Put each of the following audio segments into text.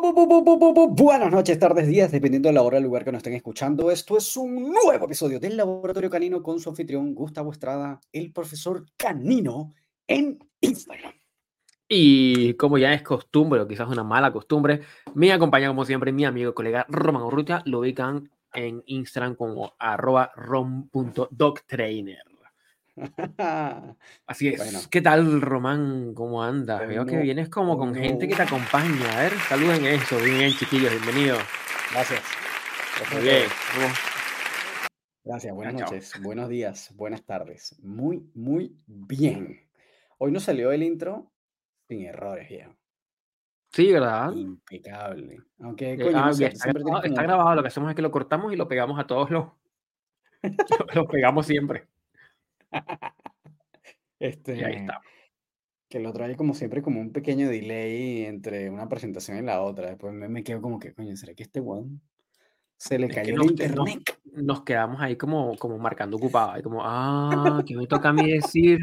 Buenas noches, tardes, días, dependiendo de la hora del lugar que nos estén escuchando. Esto es un nuevo episodio del Laboratorio Canino con su anfitrión Gustavo Estrada, el profesor canino en Instagram. Y como ya es costumbre, o quizás una mala costumbre, me acompaña como siempre mi amigo y colega Roman Urrutia. Lo ubican en Instagram como arroba rom.doctrainer. Así es. ¿Qué tal, Román? ¿Cómo andas? Veo que vienes como con gente que te acompaña. A ver, saluden eso. Bien, chiquillos, bienvenidos. Gracias. Muy bien. Gracias, buenas noches, buenos días, buenas tardes. Muy, muy bien. Hoy nos salió el intro sin errores, viejo. Sí, ¿verdad? Impecable. Aunque, eh, ah, está, grabado, Lo que hacemos es que lo cortamos y lo pegamos a todos los. lo pegamos siempre. Este, y ahí está. Que lo trae como siempre como un pequeño delay entre una presentación y la otra. Después me, quedo como que, coño, ¿será que este one se le cayó el internet? Nos, quedamos ahí como, como marcando ocupado. como, ah, ¿qué me toca a mí decir?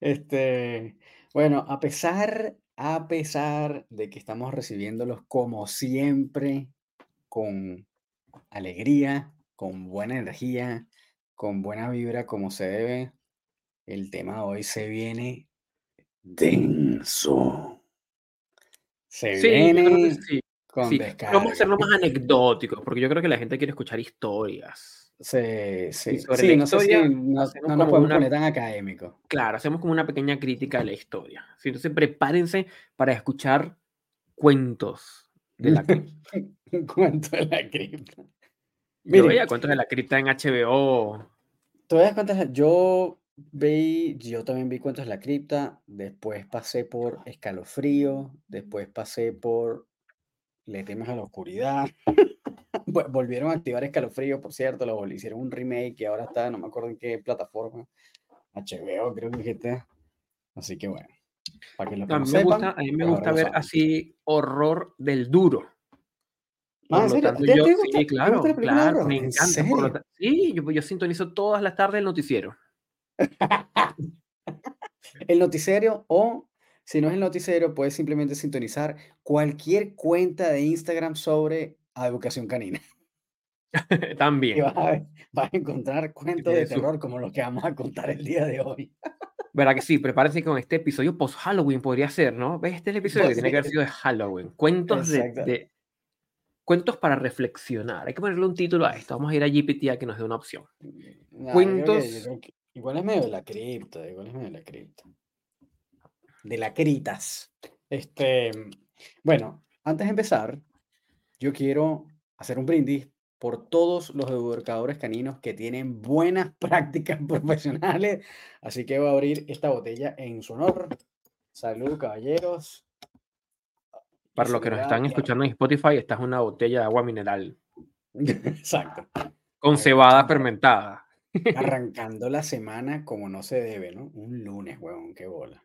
Este, bueno, a pesar, a pesar de que estamos recibiéndolos como siempre, con alegría, con buena energía, con buena vibra como se debe. El tema de hoy se viene denso. Se viene sí. con Vamos a hacerlo más anecdótico, porque yo creo que la gente quiere escuchar historias. Sí, sí. sí, no, sé si no, nos podemos poner tan académico. Claro, hacemos como una pequeña crítica de la historia. Entonces prepárense para escuchar cuentos de la cripta. cuentos de la cripta. Yo veía cuentos de la cripta en HBO. ¿Tú veías cuentos? Yo vi, yo también vi cuentos de la cripta, después pasé por Escalofrío, después pasé por Le temes a la oscuridad. Volvieron a activar Escalofrío, por cierto, lo hicieron un remake y ahora está, no me acuerdo en qué plataforma, HBO creo que está. Así que bueno, para que lo a, mí me gusta, a mí me gusta ver así horror del duro. Ah, yo, sí, claro, claro, me encanta. sí, yo, yo sintonizo todas las tardes el noticiero. el noticiero o si no es el noticiero, puedes simplemente sintonizar cualquier cuenta de Instagram sobre educación canina. También. Y vas a, encontrar cuentos de terror como los que vamos a contar el día de hoy. ¿Verdad que sí? Prepárense con este episodio post-Halloween, podría ser, ¿no? Este es el episodio que tiene que haber sido de Halloween. Cuentos de, Cuentos para reflexionar. Hay que ponerle un título a esto. Vamos a ir a GPT a que nos dé una opción. Cuentos. igual es medio de la cripta, igual es medio de la cripta. De la critas. Este, bueno, antes de empezar, yo quiero hacer un brindis por todos los educadores caninos que tienen buenas prácticas profesionales. Así que voy a abrir esta botella en su honor. Salud, caballeros. Para los que nos están escuchando en Spotify, esta es una botella de agua mineral. Exacto. Con cebada fermentada. Arrancando la semana como no se debe, ¿no? Un lunes, huevón, qué bola.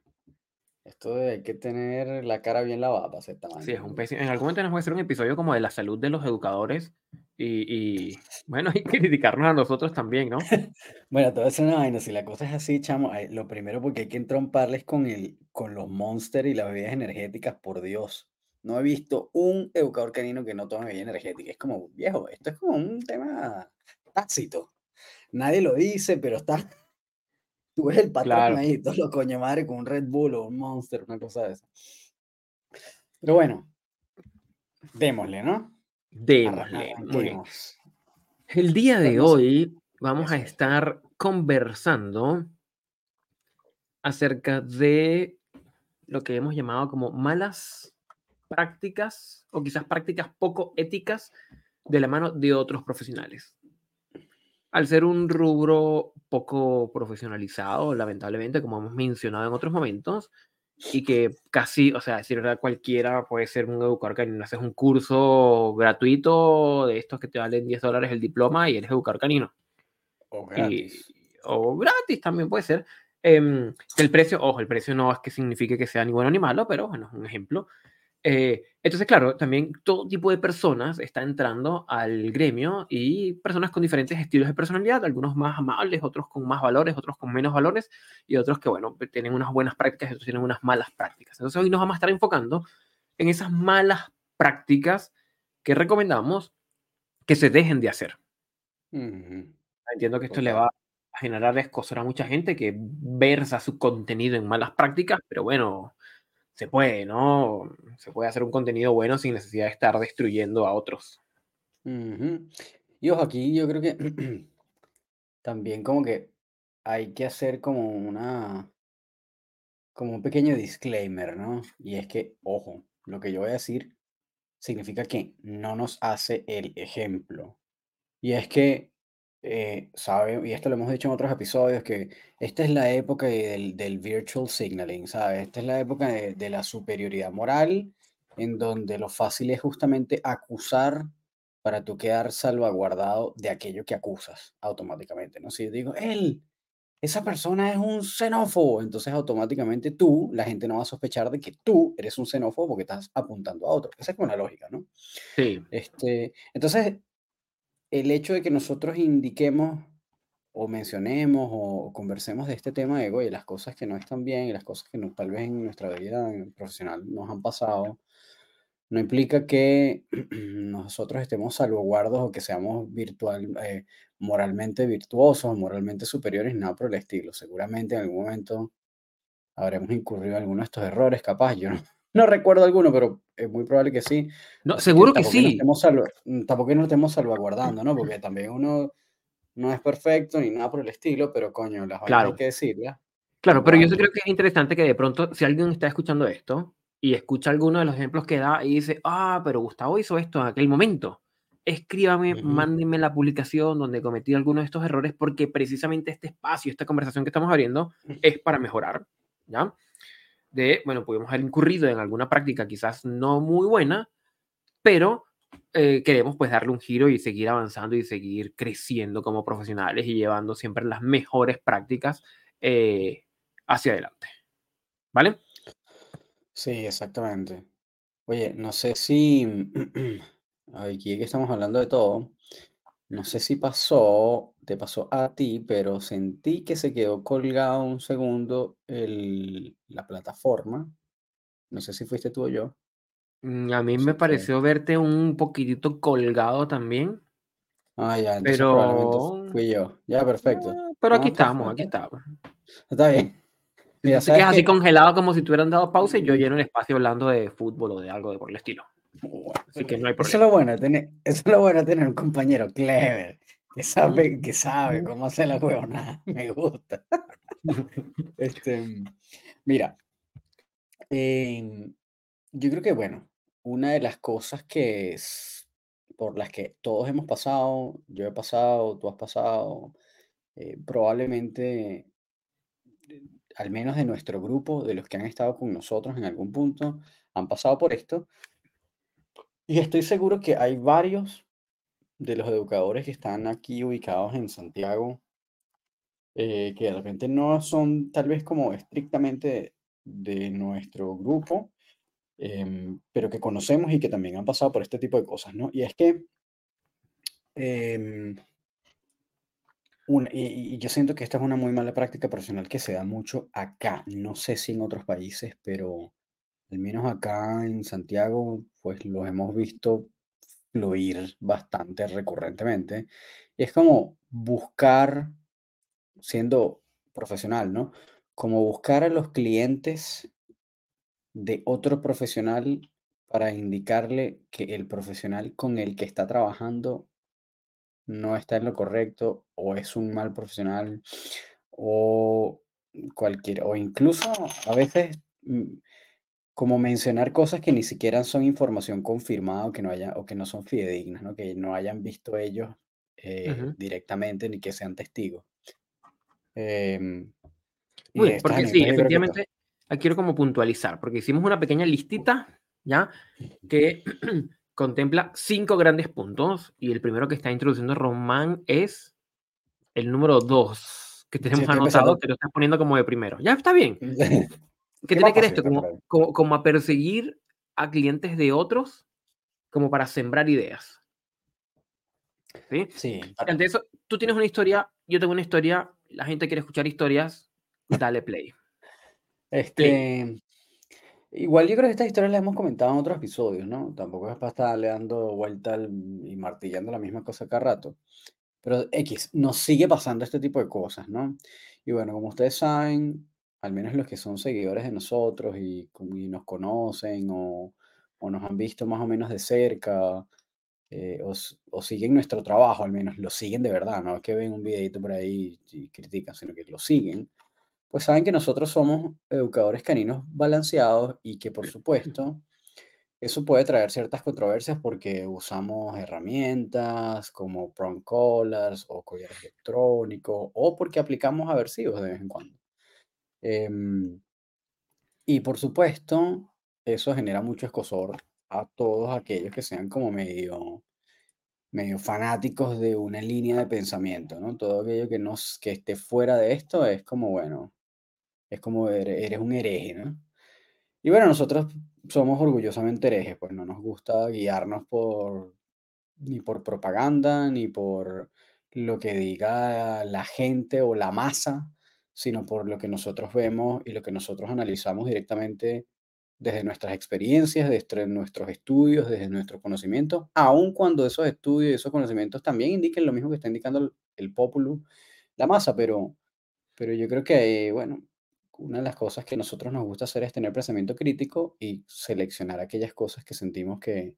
Esto de hay que tener la cara bien lavada para hacer tamaño. Sí, es un En algún momento nos va a hacer un episodio como de la salud de los educadores y, bueno, hay que criticarnos a nosotros también, ¿no? bueno, todo eso no vaina. Si la cosa es así, chamo, lo primero porque hay que entromparles con, el, con los monsters y las bebidas energéticas, por Dios. No he visto un educador canino que no tome bebida energética. Es como, viejo, esto es como un tema tácito. Nadie lo dice, pero está. Tú ves el patrón ahí, todo lo coño madre con un Red Bull o un Monster, una cosa de esa. Pero bueno, démosle, ¿no? Démosle. El día de hoy vamos a estar conversando acerca de lo que hemos llamado como malas prácticas o quizás prácticas poco éticas de la mano de otros profesionales. Al ser un rubro poco profesionalizado, lamentablemente, como hemos mencionado en otros momentos, y que casi, o sea, decir verdad, cualquiera puede ser un educador canino. Haces un curso gratuito de estos que te valen 10 dólares el diploma y eres educador canino. O gratis. o gratis también puede ser. Em, el precio, ojo, el precio no es que signifique que sea ni bueno ni malo, pero bueno, es un ejemplo. Eh, entonces, claro, también todo tipo de personas está entrando al gremio y personas con diferentes estilos de personalidad, algunos más amables, otros con más valores, otros con menos valores y otros que, bueno, tienen unas buenas prácticas y otros tienen unas malas prácticas. Entonces, hoy nos vamos a estar enfocando en esas malas prácticas que recomendamos que se dejen de hacer. Entiendo que esto le va a generar escosor a mucha gente que versa su contenido en malas prácticas, pero bueno, se puede, ¿no? Se puede hacer un contenido bueno sin necesidad de estar destruyendo a otros. Y ojo, aquí yo creo que también como que hay que hacer como una, como un pequeño disclaimer, ¿no? Y es que, ojo, lo que yo voy a decir significa que no nos hace el ejemplo. Y es que, eh, sabe, y esto lo hemos dicho en otros episodios, que esta es la época del, del virtual signaling, ¿sabes? Esta es la época de, de la superioridad moral, en donde lo fácil es justamente acusar para tú quedar salvaguardado de aquello que acusas automáticamente, ¿no? Si yo digo, él, esa persona es un xenófobo, entonces automáticamente tú, la gente no va a sospechar de que tú eres un xenófobo porque estás apuntando a otro. Esa es como la lógica, ¿no? Sí. Este, entonces, el hecho de que nosotros indiquemos o mencionemos o conversemos de este tema de ego y las cosas que no están bien y las cosas que no, tal vez en nuestra vida profesional nos han pasado, no implica que nosotros estemos salvaguardos o que seamos eh, moralmente virtuosos, moralmente superiores, nada por el estilo. Seguramente en algún momento habremos incurrido en alguno de estos errores, capaz. Yo no, recuerdo alguno, pero es muy probable que sí. No, seguro que, sí. Mm, tampoco nos estemos salvaguardando, ¿no? Porque también uno no es perfecto ni nada por el estilo, pero coño, las claro. hay que decirlas. Claro, pero yo creo que es interesante que de pronto, si alguien está escuchando esto y escucha alguno de los ejemplos que da y dice, ah, pero Gustavo hizo esto en aquel momento, escríbame, mándenme la publicación donde cometí alguno de estos errores porque precisamente este espacio, esta conversación que estamos abriendo es para mejorar, ¿ya? De, bueno, podemos haber incurrido en alguna práctica quizás no muy buena, pero eh, queremos pues darle un giro y seguir avanzando y seguir creciendo como profesionales y llevando siempre las mejores prácticas eh, hacia adelante. ¿Vale? Sí, exactamente. Oye, no sé si aquí estamos hablando de todo, no sé si pasó, te pasó a ti, pero sentí que se quedó colgado un segundo el, la plataforma. No sé si fuiste tú o yo. Mm, a mí me pareció verte un poquitito colgado también. Ah, ya, entonces pero... fui yo. Ya, perfecto. Pero aquí estamos, aquí estamos. Está bien. Mira, te quedas así congelado como si tuvieran dado pausa y yo lleno el espacio hablando de fútbol o de algo de por el estilo. Así que no hay problema. Eso es lo bueno, tener, eso es lo bueno tener un compañero clever, que sabe, que sabe cómo hacer la huevona. Me gusta. este, mira, em, yo creo que, bueno, una de las cosas que es, por las que todos hemos pasado, yo he pasado, tú has pasado, eh, probablemente al menos de nuestro grupo, de los que han estado con nosotros en algún punto, han pasado por esto. Y estoy seguro que hay varios de los educadores que están aquí ubicados en Santiago, eh, que de repente no son tal vez como estrictamente de nuestro grupo, em, pero que conocemos y que también han pasado por este tipo de cosas, ¿no? Y es que em, y, yo siento que esta es una muy mala práctica profesional que se da mucho acá. No sé si en otros países, pero al menos acá en Santiago, pues los hemos visto fluir bastante recurrentemente. Es como buscar, siendo profesional, ¿no? Como buscar a los clientes de otro profesional para indicarle que el profesional con el que está trabajando no está en lo correcto o es un mal profesional o cualquier, o incluso a veces mm, como mencionar cosas que ni siquiera son información confirmada o que no haya, o que no son fidedignas, ¿no? que no hayan visto ellos eh, directamente ni que sean testigos. Em, porque sí, efectivamente, aquí quiero como puntualizar, porque hicimos una pequeña listita, ¿ya? Que contempla cinco grandes puntos y el primero que está introduciendo Román es el número dos que tenemos anotado, que lo estás poniendo como de primero. Ya está bien. ¿Qué, tiene que ver esto? Como, como, a perseguir a clientes de otros como para sembrar ideas. ¿Sí? Sí. Ante eso, tú tienes una historia, yo tengo una historia, la gente quiere escuchar historias, dale play. Este, Igual yo creo que estas historias las hemos comentado en otros episodios, ¿no? Tampoco es para estarle dando vuelta y martillando la misma cosa cada rato. Pero X, nos sigue pasando este tipo de cosas, ¿no? Y bueno, como ustedes saben, al menos los que son seguidores de nosotros y, nos conocen o, nos han visto más o menos de cerca, eh, o, o siguen nuestro trabajo, al menos lo siguen de verdad, no es que ven un videito por ahí y critican, sino que lo siguen, pues saben que nosotros somos educadores caninos balanceados y que por supuesto eso puede traer ciertas controversias porque usamos herramientas como prong collars o collares electrónicos o porque aplicamos aversivos de vez en cuando. Em, y por supuesto, eso genera mucho escozor a todos aquellos que sean como medio, medio fanáticos de una línea de pensamiento, ¿no? Todo aquello que, nos, que esté fuera de esto es como, bueno, es como ere- eres un hereje, ¿no? Y bueno, nosotros somos orgullosamente herejes, pues no nos gusta guiarnos por ni por propaganda, ni por lo que diga la gente o la masa, sino por lo que nosotros vemos y lo que nosotros analizamos directamente desde nuestras experiencias, desde nuestros estudios, desde nuestro conocimiento, aun cuando esos estudios y esos conocimientos también indiquen lo mismo que está indicando el, el la masa, pero, pero yo creo que, bueno, una de las cosas que nosotros nos gusta hacer es tener pensamiento crítico y seleccionar aquellas cosas que sentimos que,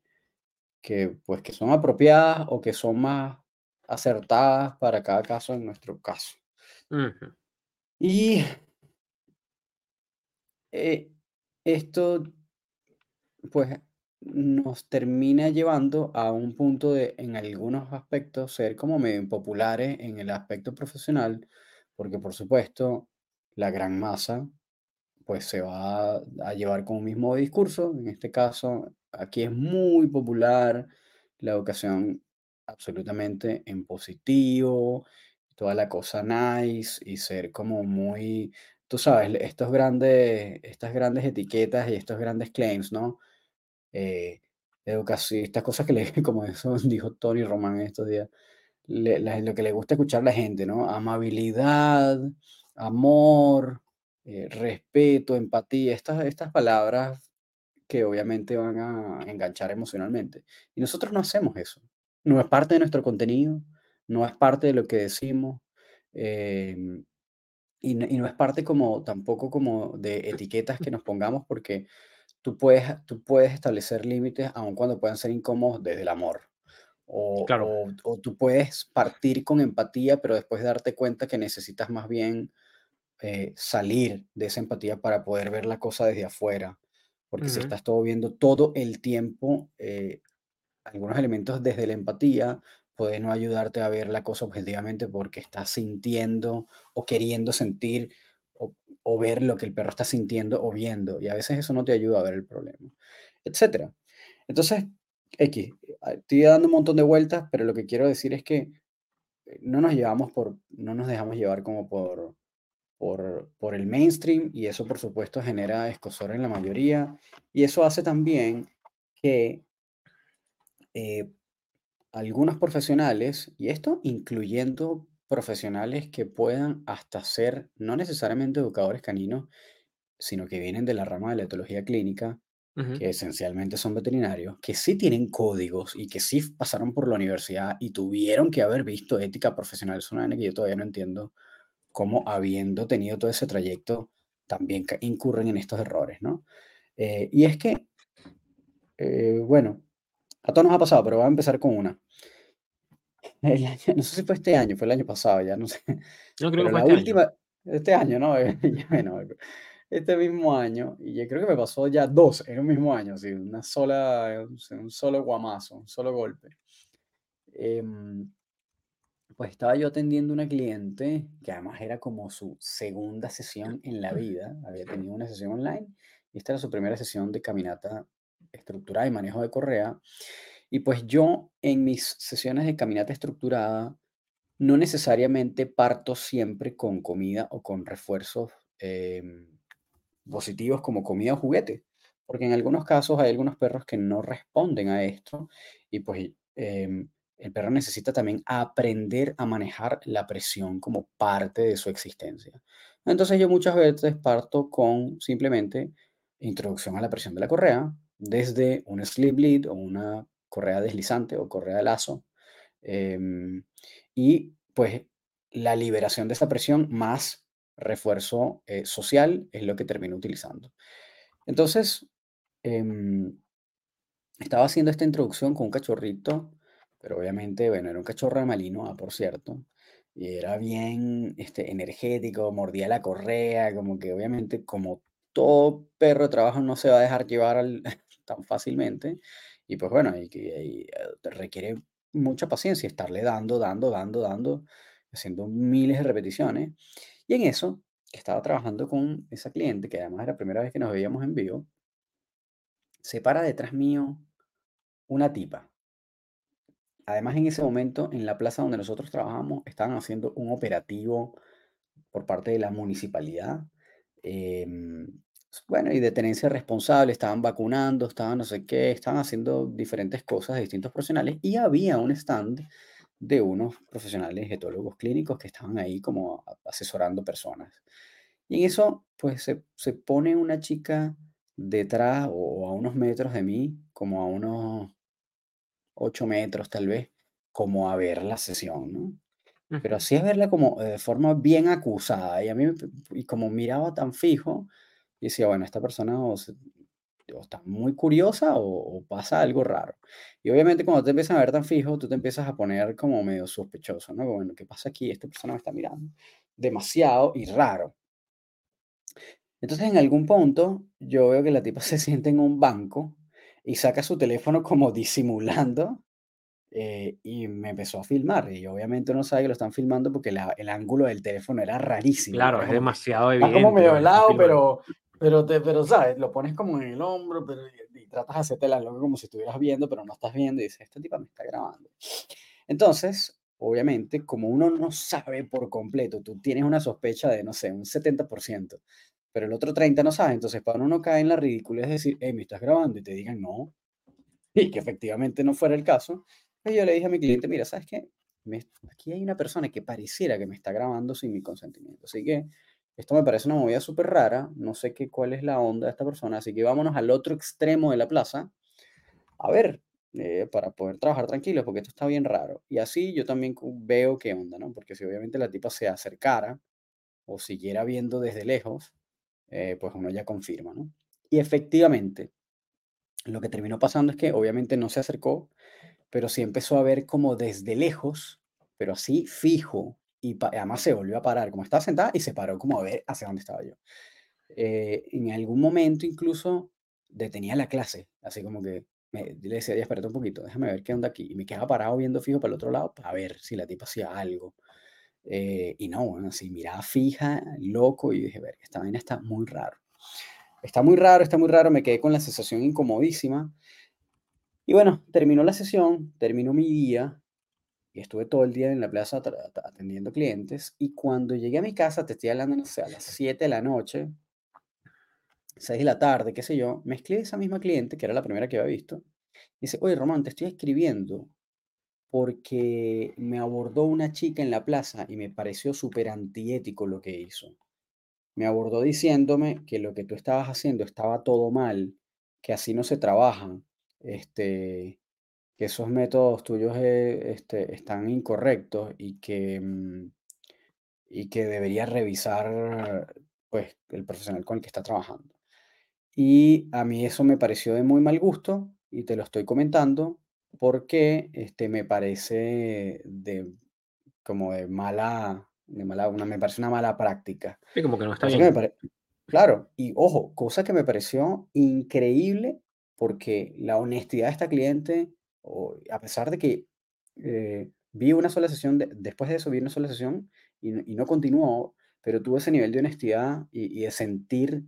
que, pues, que son apropiadas o que son más acertadas para cada caso en nuestro caso. Ujú, Y eh, esto, pues, nos termina llevando a un punto de, en algunos aspectos, ser como medio impopulares en el aspecto profesional, porque por supuesto, la gran masa pues se va a llevar con un mismo discurso. En este caso, aquí es muy popular la educación absolutamente en positivo, toda la cosa nice y ser como muy, tú sabes, estos grandes, estas grandes etiquetas y estos grandes claims, ¿no? Eh, educación, estas cosas que le, como eso dijo Tony Román estos días, le- la- lo que le gusta escuchar a la gente, ¿no? Amabilidad, amor, eh, respeto, empatía, estas, estas palabras que obviamente van a enganchar emocionalmente. Y nosotros no hacemos eso. No es parte de nuestro contenido, no es parte de lo que decimos, em, y, no, y no es parte como tampoco como de etiquetas que nos pongamos porque tú puedes, tú puedes establecer límites aun cuando puedan ser incómodos desde el amor. O, Claro. o, o tú puedes partir con empatía, pero después darte cuenta que necesitas más bien eh, salir de esa empatía para poder ver la cosa desde afuera. Porque si ujú, estás todo viendo todo el tiempo, eh, algunos elementos desde la empatía puede no ayudarte a ver la cosa objetivamente porque estás sintiendo o queriendo sentir o, o ver lo que el perro está sintiendo o viendo. Y a veces eso no te ayuda a ver el problema, etcétera. Entonces, X, ah, estoy dando un montón de vueltas, pero lo que quiero decir es que eh, no nos llevamos por, no nos dejamos llevar como por, por, por el mainstream y eso por supuesto genera escozor en la mayoría y eso hace también que eh, algunos profesionales, y esto incluyendo profesionales que puedan hasta ser no necesariamente educadores caninos, sino que vienen de la rama de la etología clínica, ujú, que esencialmente son veterinarios, que sí tienen códigos y que sí pasaron por la universidad y tuvieron que haber visto ética profesional. Es una vaina que yo todavía no entiendo cómo habiendo tenido todo ese trayecto también incurren en estos errores, ¿no? Eh, y es que, eh, bueno, a todos nos ha pasado, pero voy a empezar con una. El año, no sé si fue este año, fue el año pasado, ya no sé, Yo creo que pero fue la este año. última, este año, ¿no? Ya, bueno, este mismo año, y yo creo que me pasó ya dos en un mismo año, así, una sola, un solo guamazo, un solo golpe. Em, Pues estaba yo atendiendo una cliente que además era como su segunda sesión en la vida. Había tenido una sesión online y esta era su primera sesión de caminata estructurada y manejo de correa. Y pues yo en mis sesiones de caminata estructurada no necesariamente parto siempre con comida o con refuerzos em, positivos como comida o juguete, porque en algunos casos hay algunos perros que no responden a esto y pues em, el perro necesita también aprender a manejar la presión como parte de su existencia. Entonces yo muchas veces parto con simplemente introducción a la presión de la correa, desde un slip lead o una correa deslizante o correa de lazo, em, y pues la liberación de esa presión más refuerzo eh, social es lo que termino utilizando. Entonces, em, estaba haciendo esta introducción con un cachorrito, pero obviamente, bueno, era un cachorro de Malinois, por cierto, y era bien este, energético, mordía la correa, como que obviamente como todo perro de trabajo no se va a dejar llevar tan fácilmente, y pues bueno, y, y, eh, requiere mucha paciencia, estarle dando, dando, dando, dando, haciendo miles de repeticiones. Y en eso, estaba trabajando con esa cliente, que además era la primera vez que nos veíamos en vivo, se para detrás mío una tipa. Además, en ese momento, en la plaza donde nosotros trabajamos, estaban haciendo un operativo por parte de la municipalidad. Em, bueno, y de tenencia responsable, estaban vacunando, estaban no sé qué, estaban haciendo diferentes cosas de distintos profesionales y había un stand de unos profesionales etólogos clínicos que estaban ahí como asesorando personas. Y en eso, pues se, se pone una chica detrás o a unos metros de mí, como a unos 8 metros tal vez, como a ver la sesión, ¿no? Pero así es verla como de forma bien acusada. Y a mí, y como miraba tan fijo, y decía, bueno, esta persona o, está muy curiosa o, pasa algo raro. Y obviamente cuando te empiezan a ver tan fijo, tú te empiezas a poner como medio sospechoso, ¿no? Bueno, ¿qué pasa aquí? Esta persona me está mirando demasiado y raro. Entonces en algún punto yo veo que la tipa se siente en un banco y saca su teléfono como disimulando eh, y me empezó a filmar. Y obviamente uno sabe que lo están filmando porque el ángulo del teléfono era rarísimo. Claro, es demasiado evidente. Está como medio lado, pero, pero, te, pero, ¿sabes? Lo pones como en el hombro pero, y, tratas de hacerte la loca como si estuvieras viendo, pero no estás viendo y dices, esta tipa me está grabando. Entonces, obviamente, como uno no sabe por completo, tú tienes una sospecha de, no sé, un 70%, pero el otro 30 no sabe. Entonces, para uno cae en la ridícula es decir, hey, me estás grabando y te digan no, y que efectivamente no fuera el caso. Pues yo le dije a mi cliente, mira, ¿sabes qué? aquí hay una persona que pareciera que me está grabando sin mi consentimiento. Así que esto me parece una movida súper rara. No sé qué, cuál es la onda de esta persona. Así que vámonos al otro extremo de la plaza. A ver, eh, para poder trabajar tranquilos, porque esto está bien raro. Y así yo también veo qué onda, ¿no? Porque si obviamente la tipa se acercara o siguiera viendo desde lejos, eh, pues uno ya confirma, ¿no? Y efectivamente, lo que terminó pasando es que obviamente no se acercó, pero sí empezó a ver como desde lejos, pero así fijo, y además se volvió a parar, como estaba sentada y se paró como a ver hacia dónde estaba yo. Eh, en algún momento incluso detenía la clase, así como que me, le decía, espérate un poquito, déjame ver qué onda aquí, y me quedaba parado viendo fijo para el otro lado para ver si la tipa hacía algo. Eh, y no, bueno, así miraba fija, loco, y dije, ver, esta vaina está muy raro. Está muy raro, está muy raro, me quedé con la sensación incomodísima. Y bueno, terminó la sesión, terminó mi día, y estuve todo el día en la plaza atendiendo clientes, y cuando llegué a mi casa, te estoy hablando, no sé, a las 7 de la noche, 6 de la tarde, qué sé yo, me escribe esa misma cliente, que era la primera que había visto, y dice, oye, Román, te estoy escribiendo porque me abordó una chica en la plaza y me pareció súper antiético lo que hizo. Me abordó diciéndome que lo que tú estabas haciendo estaba todo mal, que así no se trabaja, este, que esos métodos tuyos eh, este, están incorrectos y que, mm, y que debería revisar pues, el profesional con el que está trabajando. Y a mí eso me pareció de muy mal gusto y te lo estoy comentando porque este, me parece de, como de mala, de mala una, me parece una mala práctica. Sí, como que no está bien. claro, y ojo, cosa que me pareció increíble porque la honestidad de esta cliente, o, a pesar de que eh, vi una sola sesión, después de eso vi una sola sesión y, y, no continuó, pero tuvo ese nivel de honestidad y, de sentir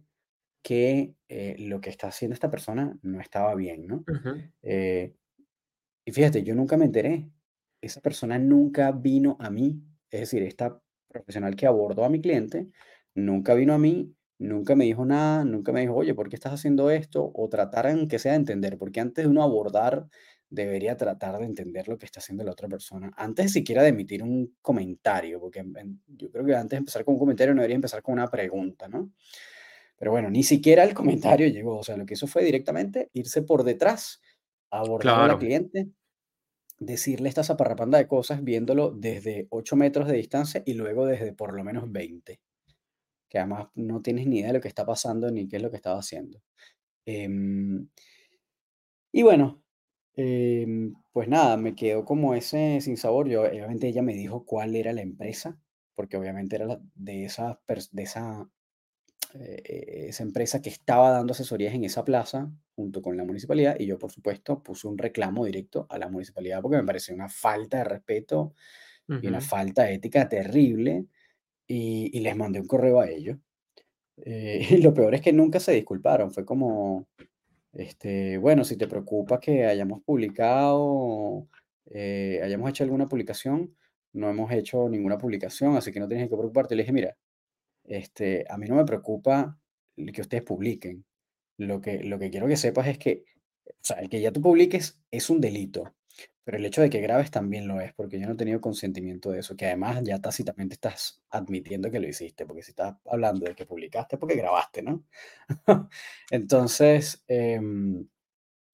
que eh, lo que está haciendo esta persona no estaba bien, ¿no? Y fíjate, yo nunca me enteré. Esa persona nunca vino a mí. Es decir, esta profesional que abordó a mi cliente nunca vino a mí, nunca me dijo nada, nunca me dijo, oye, ¿por qué estás haciendo esto? O tratar que sea de entender, porque antes de uno abordar, debería tratar de entender lo que está haciendo la otra persona, antes siquiera de emitir un comentario, porque yo creo que antes de empezar con un comentario no debería empezar con una pregunta, ¿no? Pero bueno, ni siquiera el comentario llegó. O sea, lo que hizo fue directamente irse por detrás, abordar a la Claro. cliente, decirle esta zaparrapanda de cosas, viéndolo desde 8 metros de distancia y luego desde por lo menos 20, que además no tienes ni idea de lo que está pasando ni qué es lo que estaba haciendo. Em, y bueno, em, pues nada, me quedó como ese sinsabor. Yo, obviamente ella me dijo cuál era la empresa, porque obviamente era la- de esa, de esa, eh, esa empresa que estaba dando asesorías en esa plaza junto con la municipalidad y yo, por supuesto, puse un reclamo directo a la municipalidad porque me pareció una falta de respeto y una falta de ética terrible y, y les mandé un correo a ellos. Eh, y lo peor es que nunca se disculparon, fue como, este, bueno, si te preocupa que hayamos publicado, eh, hayamos hecho alguna publicación, no hemos hecho ninguna publicación, así que no tienes que preocuparte. Le dije, mira, este, a mí no me preocupa que ustedes publiquen. Lo que, lo que quiero que sepas es que, o sea, el que ya tú publiques es un delito, pero el hecho de que grabes también lo es, porque yo no he tenido consentimiento de eso, que además ya tácitamente estás admitiendo que lo hiciste, porque si estás hablando de que publicaste, porque grabaste, ¿no? Entonces, em,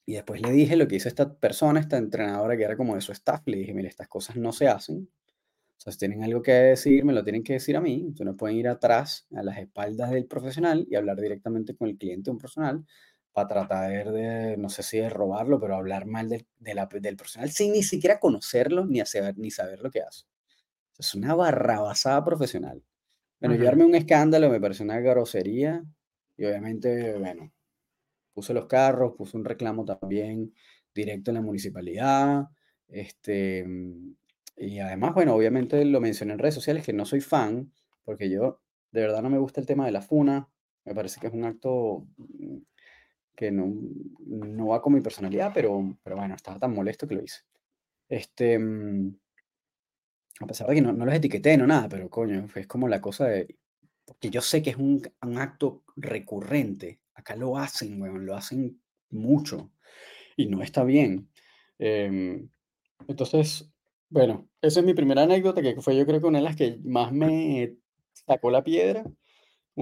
y después le dije lo que hizo esta persona, esta entrenadora que era como de su staff, le dije, mire, estas cosas no se hacen, o si tienen algo que decir, me lo tienen que decir a mí. Ustedes no pueden ir atrás, a las espaldas del profesional y hablar directamente con el cliente un profesional para tratar de, no sé si de robarlo, pero hablar mal del, de la- del profesional sin ni siquiera conocerlo ni, hacer, ni saber lo que hace. Es una barrabasada profesional. Bueno, armé un escándalo, me pareció una grosería y obviamente, bueno, puse los carros, puse un reclamo también directo en la municipalidad. Este, y además, bueno, obviamente lo mencioné en redes sociales que no soy fan, porque yo de verdad no me gusta el tema de la funa. Me parece que es un acto mm, que no, no va con mi personalidad, pero, pero bueno, estaba tan molesto que lo hice. Este, mm, a pesar de que no, no los etiqueté, no nada, pero coño, es como la cosa de, porque yo sé que es un, un acto recurrente. Acá lo hacen, weón, lo hacen mucho y no está bien. Em, entonces, bueno, esa es mi primera anécdota, que fue yo creo que una de las que más me sacó la piedra,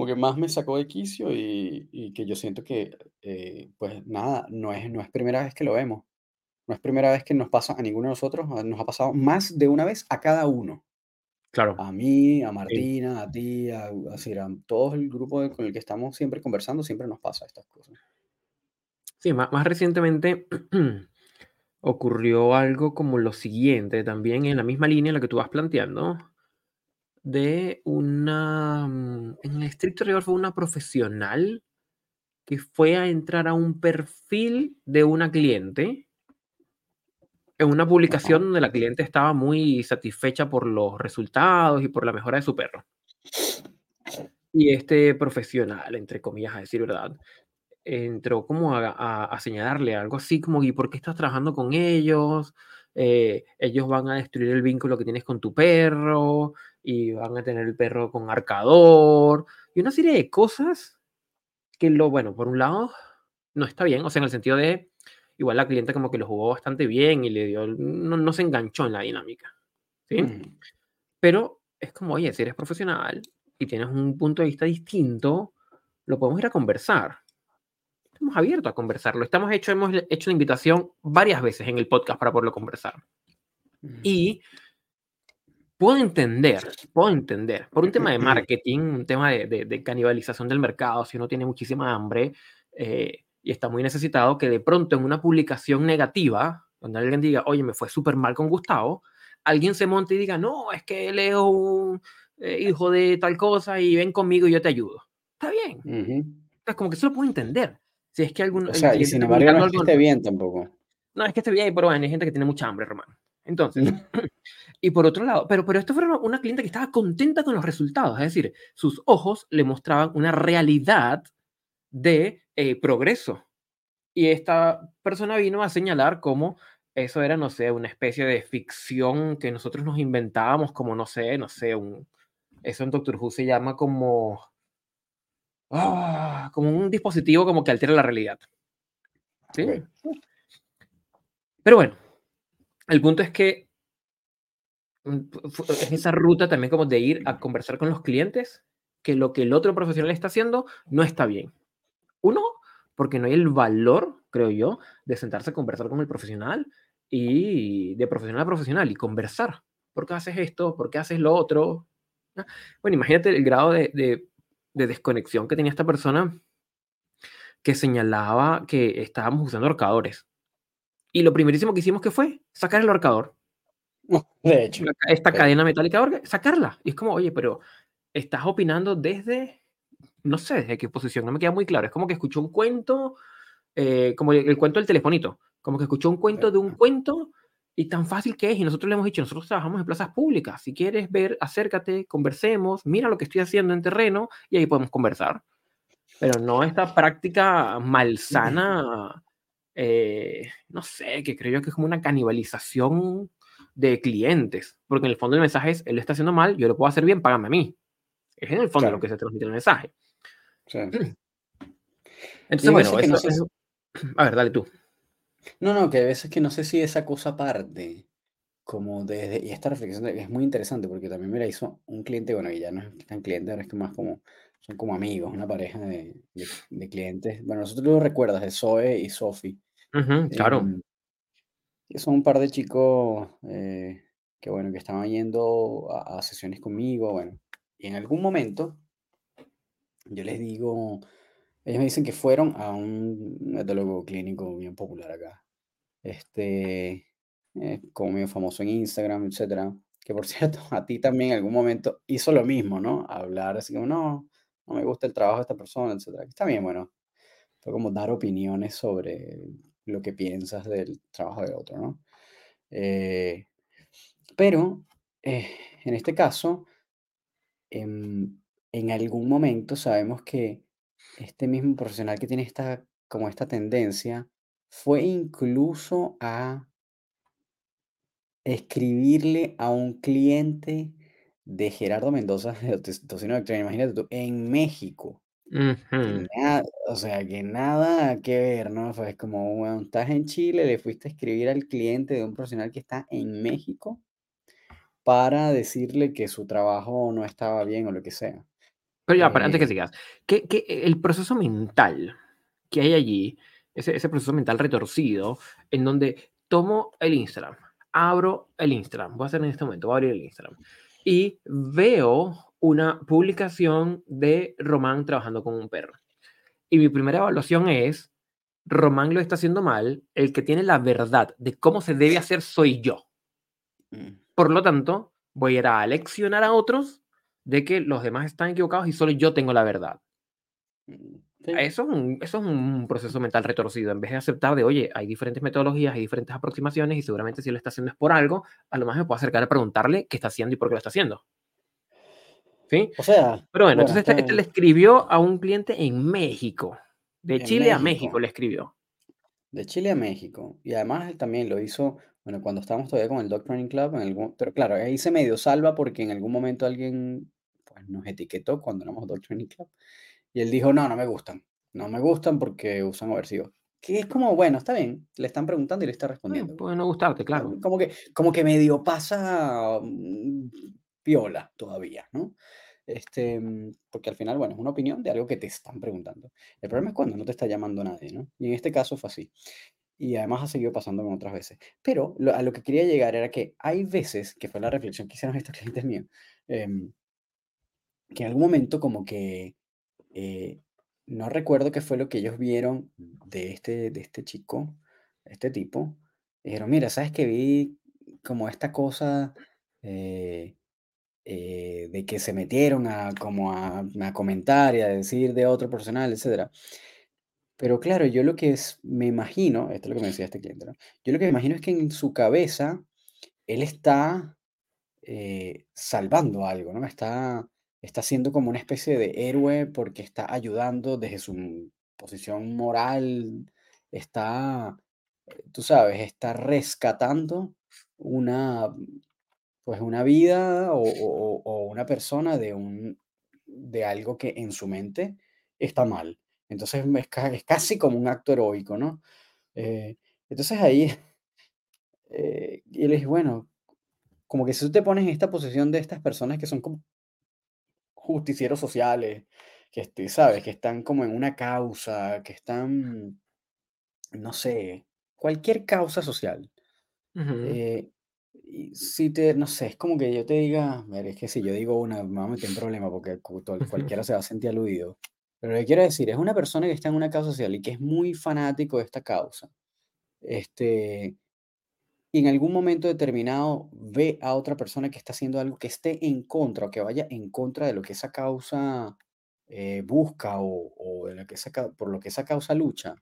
como que más me sacó de quicio y, y que yo siento que, eh, pues nada, no es, no es primera vez que lo vemos. No es primera vez que nos pasa a ninguno de nosotros, a- nos ha pasado más de una vez a cada uno. Claro. A mí, a Sí, Martina, a ti, a, a Siram, todo el grupo de- con el que estamos siempre conversando, siempre nos pasa estas cosas. Sí, má- más recientemente ocurrió algo como lo siguiente, también en la misma línea en la que tú vas planteando, de una, mm, en el estricto rigor fue una profesional que fue a entrar a un perfil de una cliente en una publicación donde la cliente estaba muy satisfecha por los resultados y por la mejora de su perro. Y este profesional, entre comillas, a decir verdad, entró como a, a- a señalarle algo así como, ¿y por qué estás trabajando con ellos? Eh, ellos van a destruir el vínculo que tienes con tu perro y van a tener el perro con arcador y una serie de cosas que lo, bueno, por un lado, no está bien, o sea, en el sentido de, igual la cliente como que lo jugó bastante bien y le dio, no, no se enganchó en la dinámica, ¿sí? Ujú. Pero es como, oye, si eres profesional y tienes un punto de vista distinto, lo podemos ir a conversar. Estamos abiertos a conversarlo. Estamos hecho, hemos hecho la invitación varias veces en el podcast para poderlo conversar. Y puedo entender, puedo entender, por un tema de marketing, un tema de, de- de canibalización del mercado, si uno tiene muchísima hambre eh, y está muy necesitado, que de pronto en una publicación negativa, donde alguien diga, oye, me fue súper mal con Gustavo, alguien se monte y diga, no, es que él es un eh, hijo de tal cosa y ven conmigo y yo te ayudo. Está bien. Ujú. Es como que eso lo puedo entender. Si es que algún, O el sea, y sin embargo no es que esté bien tampoco. no, es que esté bien, pero bueno, hay gente que tiene mucha hambre, hermano. Entonces, y por otro lado, pero, pero esto fue una, una cliente que estaba contenta con los resultados, es decir, sus ojos le mostraban una realidad de eh, progreso. Y esta persona vino a señalar cómo eso era, no sé, una especie de ficción que nosotros nos inventábamos, como, no sé, no sé, un, eso en Doctor Who se llama como, ah, como un dispositivo como que altera la realidad. ¿sí? Pero bueno, el punto es que mm, es esa ruta también como de ir a conversar con los clientes que lo que el otro profesional está haciendo no está bien. Uno, porque no hay el valor, creo yo, de sentarse a conversar con el profesional y de profesional a profesional y conversar. ¿Por qué haces esto? ¿Por qué haces lo otro? Bueno, imagínate el grado de, de, de desconexión que tenía esta persona que señalaba que estábamos usando ahorcadores. Y lo primerísimo que hicimos que fue sacar el ahorcador. De hecho. Esta cadena metálica, sacarla. Y es como, oye, pero estás opinando desde, no sé, desde qué posición, no me queda muy claro. Es como que escuchó un cuento, eh, como el, cuento del telefonito, como que escuchó un cuento de un cuento y tan fácil que es. Y nosotros le hemos dicho, nosotros trabajamos en plazas públicas. Si quieres ver, acércate, conversemos, mira lo que estoy haciendo en terreno y ahí podemos conversar. Pero no esta práctica malsana, eh, no sé, que creo yo que es como una canibalización de clientes. Porque en el fondo el mensaje es, él lo está haciendo mal, yo lo puedo hacer bien, págame a mí. Es en el fondo lo que se transmite el mensaje. Entonces, bueno, eso, a ver, dale tú. No, no, que a veces que no sé si esa cosa parte, como desde, y esta reflexión es muy interesante porque también me la hizo un cliente, bueno, y ya no es tan cliente, ahora es que más como, son como amigos, una pareja de, de, clientes. Bueno, nosotros lo recuerdas, de Zoe y Sophie. claro. Em, son un par de chicos eh, que, bueno, que estaban yendo a, sesiones conmigo, bueno, y en algún momento yo les digo, ellos me dicen que fueron a un metólogo clínico bien popular acá, este, eh, como medio famoso en Instagram, etcétera, que por cierto, a ti también en algún momento hizo lo mismo, ¿no? Hablar así como, no, no me gusta el trabajo de esta persona, etcétera. Está bien, bueno, fue como dar opiniones sobre lo que piensas del trabajo de otro, ¿no? Eh, pero eh, en este caso, en, en algún momento sabemos que este mismo profesional que tiene esta, como esta tendencia, fue incluso a escribirle a un cliente de Gerardo Mendoza de Tocino imagínate tú, en México. o sea, que nada que ver, ¿no? Fue como, bueno, estás en Chile, le fuiste a escribir al cliente de un profesional que está en México para decirle que su trabajo no estaba bien o lo que sea. Pero ya, antes que sigas, que, el proceso mental que hay allí, ese, ese proceso mental retorcido, en donde tomo el Instagram, abro el Instagram, voy a hacer en este momento, voy a abrir el Instagram, y veo una publicación de Román trabajando con un perro. Y mi primera evaluación es, Román lo está haciendo mal, el que tiene la verdad de cómo se debe hacer soy yo. Mm. Por lo tanto, voy a ir a leccionar a otros de que los demás están equivocados y solo yo tengo la verdad. Mm, eso, es un, eso es un proceso mental retorcido. En vez de aceptar de, oye, hay diferentes metodologías, hay diferentes aproximaciones y seguramente si lo está haciendo es por algo, a lo más me puedo acercar a preguntarle qué está haciendo y por qué lo está haciendo. ¿Sí? O sea. Pero bueno, entonces este, este, le escribió a un cliente en México. De Chile a México le escribió. De Chile a México. Y además él también lo hizo bueno, cuando estábamos todavía con el Dog Training Club, en algún, pero claro, ahí se medio salva porque en algún momento alguien pues, nos etiquetó cuando éramos Dog Training Club y él dijo, no, no me gustan, no me gustan porque usan aversivos. Que es como, bueno, está bien, le están preguntando y le está respondiendo. puede no gustarte, claro. Como que, como que medio pasa mm, piola todavía, ¿no? Este, mm, porque al final, bueno, es una opinión de algo que te están preguntando. El problema es cuando no te está llamando nadie, ¿no? Y en este caso fue así y además ha seguido pasando con otras veces. Pero a lo que quería llegar era que hay veces, que fue la reflexión que hicieron estos clientes míos, em, que en algún momento como que eh, no recuerdo qué fue lo que ellos vieron de este, de este chico, este tipo. Dijeron, mira, ¿sabes que vi como esta cosa eh, eh, de que se metieron a, como a, a, comentar y a decir de otro personal, etcétera? Pero claro, yo lo que es, me imagino, esto es lo que me decía este cliente, ¿no? Yo lo que me imagino es que en su cabeza él está eh, salvando algo, ¿no? Está, está siendo como una especie de héroe porque está ayudando desde su posición moral, está, tú sabes, está rescatando una, pues una vida o, o una persona de, un, de algo que en su mente está mal. Entonces es, casi como un acto heroico, ¿no? Eh, entonces ahí, eh, y le dije, bueno, como que si tú te pones en esta posición de estas personas que son como, justicieros sociales, que este, ¿sabes? Que están como en una causa, que están, no sé, cualquier causa social. Ujú. Eh, y si te, no sé, es como que yo te diga, mira, es que si yo digo una, me voy a meter en problema porque cualquiera se va a sentir aludido. Pero lo quiero decir es una persona que está en una causa social y que es muy fanático de esta causa. Este, y en algún momento determinado ve a otra persona que está haciendo algo que esté en contra o que vaya en contra de lo que esa causa eh, busca o, o de lo que esa, por lo que esa causa lucha,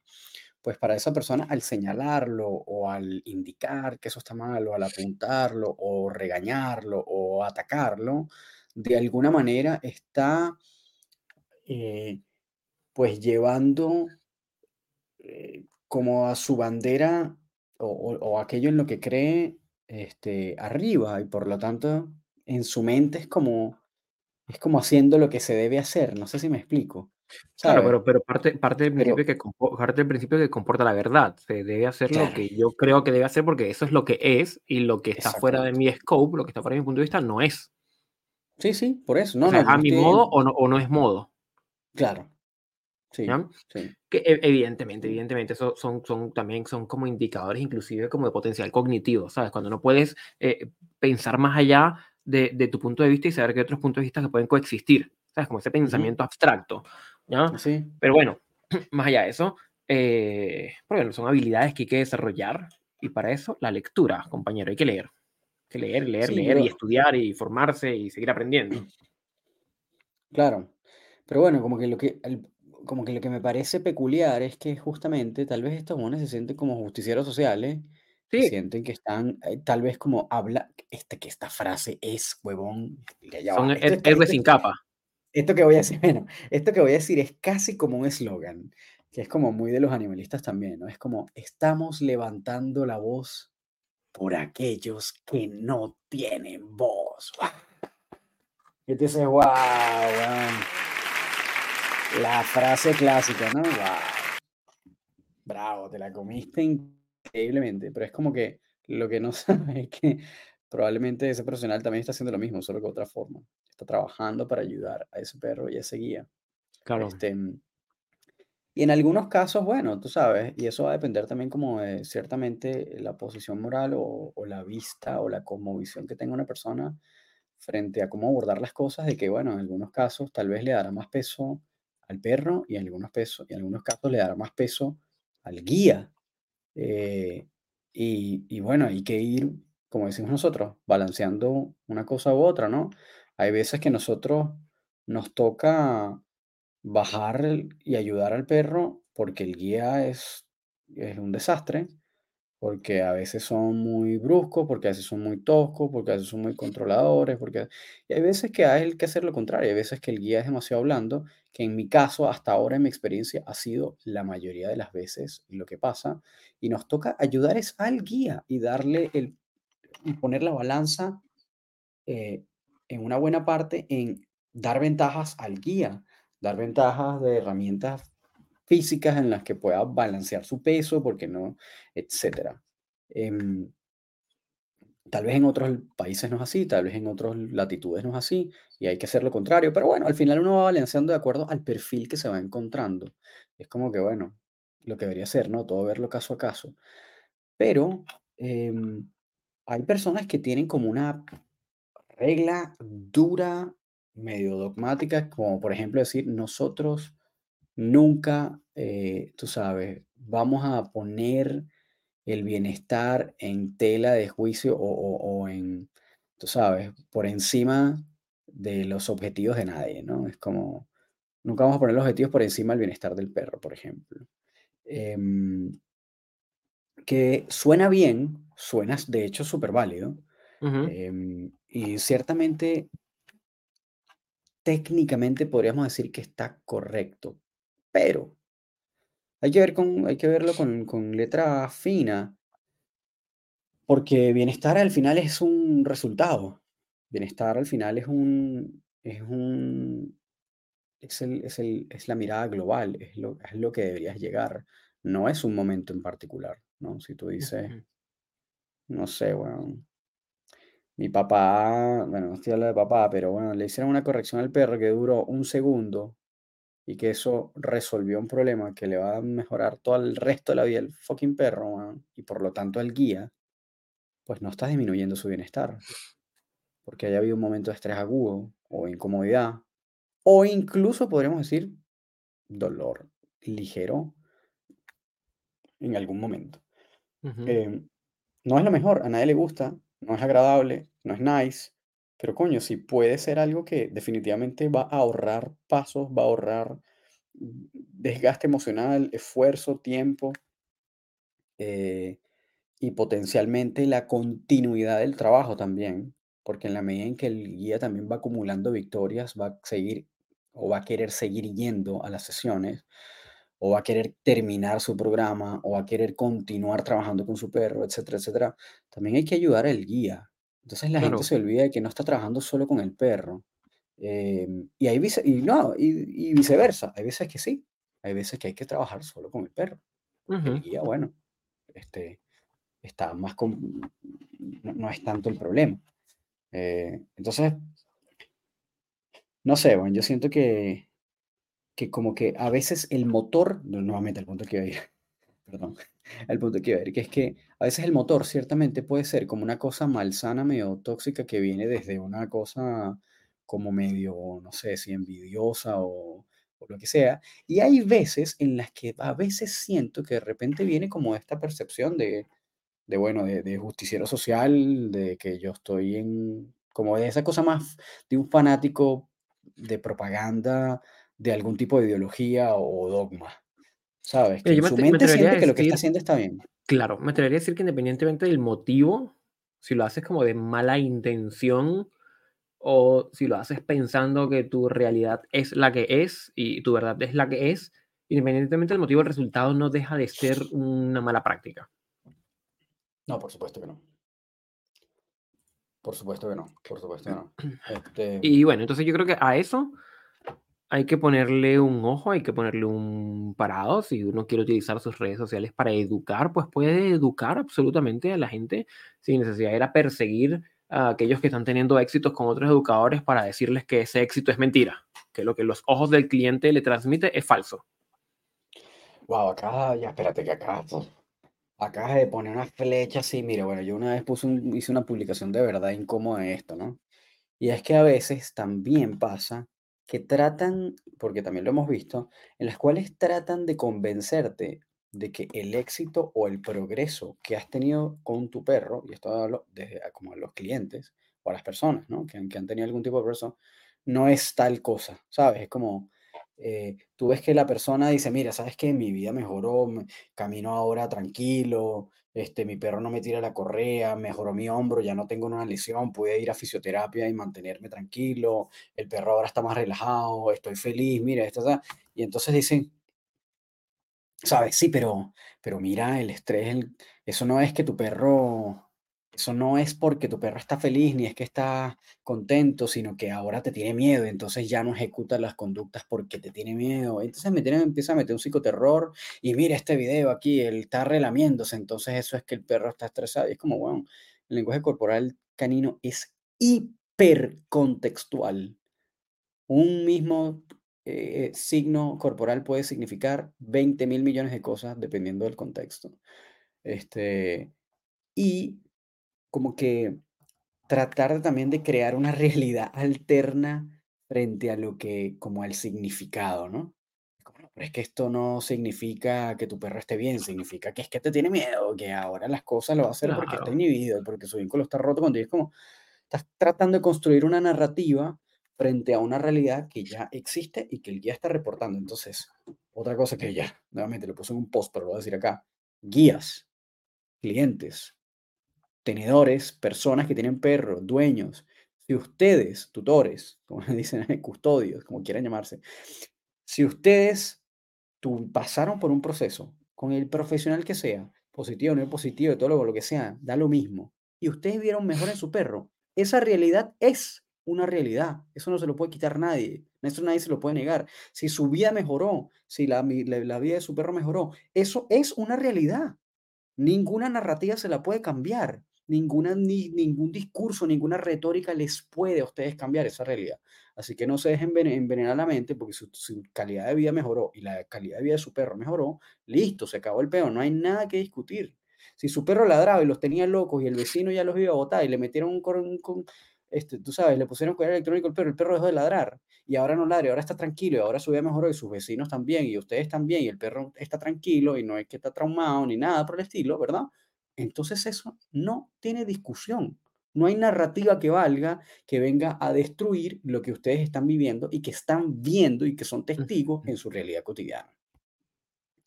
pues para esa persona al señalarlo o al indicar que eso está mal o al apuntarlo o regañarlo o atacarlo, de alguna manera está eh, pues llevando eh, como a su bandera o, o- o aquello en lo que cree este, arriba y por lo tanto en su mente es como, es como haciendo lo que se debe hacer. No sé si me explico, Claro, pero pero parte parte del Pero, principio que compo parte del principio que comporta la verdad. Se debe hacer lo que yo creo que debe hacer, porque eso es lo que es, y lo que está fuera de mi scope, lo que está fuera de mi punto de vista, no es. Sí, sí, por eso. O No, sea, no, a no mi modo o no o no es modo, Claro, sí, ¿ya? sí. Que e evidentemente, evidentemente, eso son son también son como indicadores, inclusive como de potencial cognitivo, ¿sabes? Cuando no puedes, eh, pensar más allá de de tu punto de vista y saber que hay otros puntos de vista que pueden coexistir, ¿sabes? Como ese pensamiento abstracto, ¿ya? Sí, Pero bueno, más allá de eso, eh, bueno, son habilidades que hay que desarrollar y para eso la lectura, compañero, hay que leer, hay que leer, leer, sí, leer y estudiar y formarse y seguir aprendiendo. claro. Pero bueno, como que lo que, el- como que lo que me parece peculiar es que justamente tal vez estos monos se sienten como justicieros sociales Sí, sienten que están, eh, tal vez como habla, este, que esta frase es, huevón, son héroes esto, sin es- capa. esto que voy a decir, bueno, esto que voy a decir es casi como un eslogan, que es como muy de los animalistas también, ¿no? Es como, estamos levantando la voz por aquellos que no tienen voz. Y tú dices, wow, la frase clásica, ¿no? Wow, bravo, te la comiste increíblemente, pero es como que lo que no sabes es que probablemente ese profesional también está haciendo lo mismo, solo que de otra forma. Está trabajando para ayudar a ese perro y a ese guía. Claro, Este, y en algunos casos, bueno, tú sabes, y eso va a depender también como de ciertamente la posición moral o, o la vista o la cosmovisión que tenga una persona frente a cómo abordar las cosas, de que, bueno, en algunos casos tal vez le dará más peso al perro y en algunos, pesos, y en algunos casos le dará más peso al guía. eh, y, y bueno, hay que ir, como decimos nosotros, balanceando una cosa u otra, ¿no? Hay veces que nosotros nos toca bajar y ayudar al perro porque el guía es, es un desastre porque a veces son muy bruscos, porque a veces son muy toscos, porque a veces son muy controladores, porque hay veces que hay que hacer lo contrario, hay veces que el guía es demasiado blando, que en mi caso, hasta ahora en mi experiencia, ha sido la mayoría de las veces lo que pasa, y nos toca ayudar es al guía y darle el, y poner la balanza eh, en una buena parte en dar ventajas al guía, dar ventajas de herramientas físicas en las que pueda balancear su peso, porque no, etcétera. Em, tal vez en otros países no es así, tal vez en otras latitudes no es así, y hay que hacer lo contrario, pero bueno, al final uno va balanceando de acuerdo al perfil que se va encontrando. Es como que, bueno, lo que debería ser, ¿no? Todo verlo caso a caso. Pero em, hay personas que tienen como una regla dura, medio dogmática, como por ejemplo decir, nosotros nunca, eh, tú sabes, vamos a poner el bienestar en tela de juicio o, o- o en, tú sabes, por encima de los objetivos de nadie, ¿no? Es como, nunca vamos a poner los objetivos por encima del bienestar del perro, por ejemplo. Em, que suena bien, suena de hecho súper válido, em, y ciertamente técnicamente podríamos decir que está correcto, pero hay que ver con, hay que verlo con, con letra fina, porque bienestar al final es un resultado. Bienestar al final es un, es un, es el, es el, es la mirada global, es lo, es lo que deberías llegar. No es un momento en particular, ¿no? Si tú dices, no sé, bueno. Mi papá, bueno, no estoy hablando de papá, pero bueno, le hicieron una corrección al perro que duró un segundo y que eso resolvió un problema que le va a mejorar todo el resto de la vida el fucking perro, y por lo tanto al guía, pues no estás disminuyendo su bienestar, porque haya habido un momento de estrés agudo o incomodidad, o incluso podríamos decir dolor ligero en algún momento. Em, no es lo mejor, a nadie le gusta, no es agradable, no es nice, pero coño, sí puede ser algo que definitivamente va a ahorrar pasos, va a ahorrar desgaste emocional, esfuerzo, tiempo eh, y potencialmente la continuidad del trabajo también, porque en la medida en que el guía también va acumulando victorias, va a seguir o va a querer seguir yendo a las sesiones, o va a querer terminar su programa, o va a querer continuar trabajando con su perro, etcétera, etcétera. También hay que ayudar al guía. Entonces la gente Claro. se olvida de que no está trabajando solo con el perro. Em, y, hay vice- y, no, y, y viceversa. Hay veces que sí, hay veces que hay que trabajar solo con el perro. El Ujú. guía, bueno, este, está más con, no, no es tanto el problema. Eh, entonces, no sé, bueno, yo siento que, que como que a veces el motor, no, nuevamente el punto que iba a ir, perdón, el punto que iba a ir, que es que a veces el motor ciertamente puede ser como una cosa malsana, medio tóxica, que viene desde una cosa como medio, no sé, si envidiosa o, o lo que sea. Y hay veces en las que a veces siento que de repente viene como esta percepción de, de bueno, de, de justiciero social, de que yo estoy en, como de esa cosa más de un fanático de propaganda, de algún tipo de ideología o dogma, ¿sabes? Que en su mente siente que lo que está haciendo está bien. Claro, me atrevería a decir que independientemente del motivo, si lo haces como de mala intención, o si lo haces pensando que tu realidad es la que es, y tu verdad es la que es, independientemente del motivo, el resultado no deja de ser una mala práctica. No, por supuesto que no. Por supuesto que no. Por supuesto que no. Este, Y bueno, entonces yo creo que a eso hay que ponerle un ojo, hay que ponerle un parado. Si uno quiere utilizar sus redes sociales para educar, pues puede educar absolutamente a la gente sin necesidad de perseguir a aquellos que están teniendo éxitos con otros educadores para decirles que ese éxito es mentira, que lo que los ojos del cliente le transmite es falso. wow, acá, ya espérate que acá, acá de poner una flecha así, mira, bueno, yo una vez puse hice una publicación de verdad incómoda de esto, ¿no? Y es que a veces también pasa que tratan, porque también lo hemos visto, en las cuales tratan de convencerte de que el éxito o el progreso que has tenido con tu perro, y esto hablo desde como a los clientes o a las personas, ¿no? Que, han tenido algún tipo de progreso, no es tal cosa, ¿sabes? Es como, eh, tú ves que la persona dice, mira, ¿sabes qué? Mi vida mejoró, me- camino ahora tranquilo, este, mi perro no me tira la correa, mejoró mi hombro, ya no tengo una lesión, pude ir a fisioterapia y mantenerme tranquilo, el perro ahora está más relajado, estoy feliz, mira, esto, ta". y entonces dicen, sabes, sí, pero, pero mira, el estrés, eso no es que tu perro, eso no es porque tu perro está feliz ni es que está contento, sino que ahora te tiene miedo, entonces ya no ejecuta las conductas porque te tiene miedo. Entonces me tiene, empieza a meter un psicoterror y mira este video aquí, él está relamiéndose, entonces eso es que el perro está estresado. Y es como, bueno, el lenguaje corporal canino es hipercontextual. Un mismo eh, signo corporal puede significar 20 mil millones de cosas dependiendo del contexto. Este, y como que tratar también de crear una realidad alterna frente a lo que, como al significado, ¿no? Como, "No, pero es que esto no significa que tu perro esté bien, significa que es que te tiene miedo, que ahora las cosas lo va a hacer porque está Claro. inhibido, porque su vínculo está roto contigo. Es como, estás tratando de construir una narrativa frente a una realidad que ya existe y que el guía está reportando. Entonces, otra cosa que ya, nuevamente lo puse en un post, pero lo voy a decir acá, guías, clientes, tenedores, personas que tienen perros, dueños, si ustedes, tutores, como dicen, custodios, como quieran llamarse, si ustedes tu- pasaron por un proceso con el profesional que sea, positivo, no positivo, todo lo, que sea, da lo mismo, y ustedes vieron mejor en su perro, esa realidad es una realidad, eso no se lo puede quitar nadie, eso nadie se lo puede negar. Si su vida mejoró, si la vida de su perro mejoró, eso es una realidad. Ninguna narrativa se la puede cambiar. Ninguna, ni, ningún discurso, ninguna retórica les puede a ustedes cambiar esa realidad. Así que no se dejen envenenar la mente porque su, calidad de vida mejoró y la calidad de vida de su perro mejoró. Listo, se acabó el peor, no hay nada que discutir. Si su perro ladraba y los tenía locos y el vecino ya los iba a botar y le metieron un, con, este, tú sabes, le pusieron collar electrónico al perro, el perro dejó de ladrar y ahora no ladra, ahora está tranquilo y ahora su vida mejoró y sus vecinos también y ustedes también y el perro está tranquilo y no es que está traumado ni nada por el estilo, ¿verdad? Entonces eso no tiene discusión. No hay narrativa que valga que venga a destruir lo que ustedes están viviendo y que están viendo y que son testigos en su realidad cotidiana.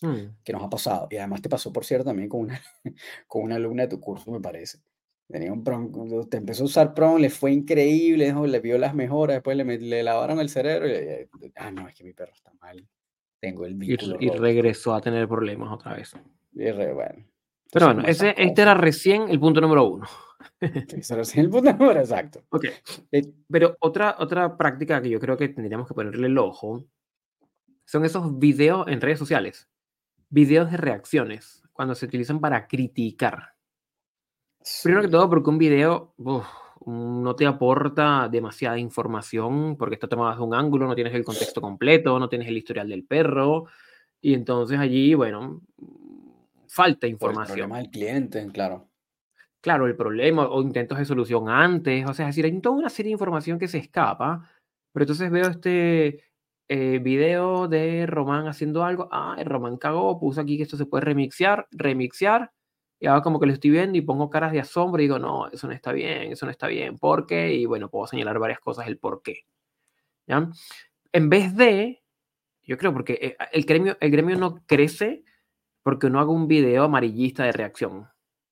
Mm. Que nos ha pasado. Y además te pasó, por cierto, también con una, con una alumna de tu curso, me parece. Tenía un prom, te empezó a usar prom, le fue increíble, le vio las mejoras, después le, le lavaron el cerebro y, ah, no, es que mi perro está mal. Tengo el vínculo. Y, regresó a tener problemas otra vez. Y bueno, pero bueno, ese, este era recién el punto número uno. Ese era recién el punto número exacto. Ok. Eh, pero otra, otra práctica que yo creo que tendríamos que ponerle el ojo son esos videos en redes sociales. Videos de reacciones, cuando se utilizan para criticar. Primero que todo, porque un video no te aporta demasiada información, porque está tomado de un ángulo, no tienes el contexto completo, no tienes el historial del perro. Y entonces allí, bueno, falta información. el problema del cliente, claro. Claro, el problema o intentos de solución antes, o sea, es decir, hay toda una serie de información que se escapa, pero entonces veo este eh, video de Román haciendo algo, ah, Román cagó, puso aquí que esto se puede remixear, remixear, y ahora como que lo estoy viendo y pongo caras de asombro y digo, no, eso no está bien, eso no está bien, ¿por qué? Y bueno, puedo señalar varias cosas el por qué. ¿Ya? En vez de, yo creo, porque eh, el gremio, el gremio no crece porque no hago un video amarillista de reacción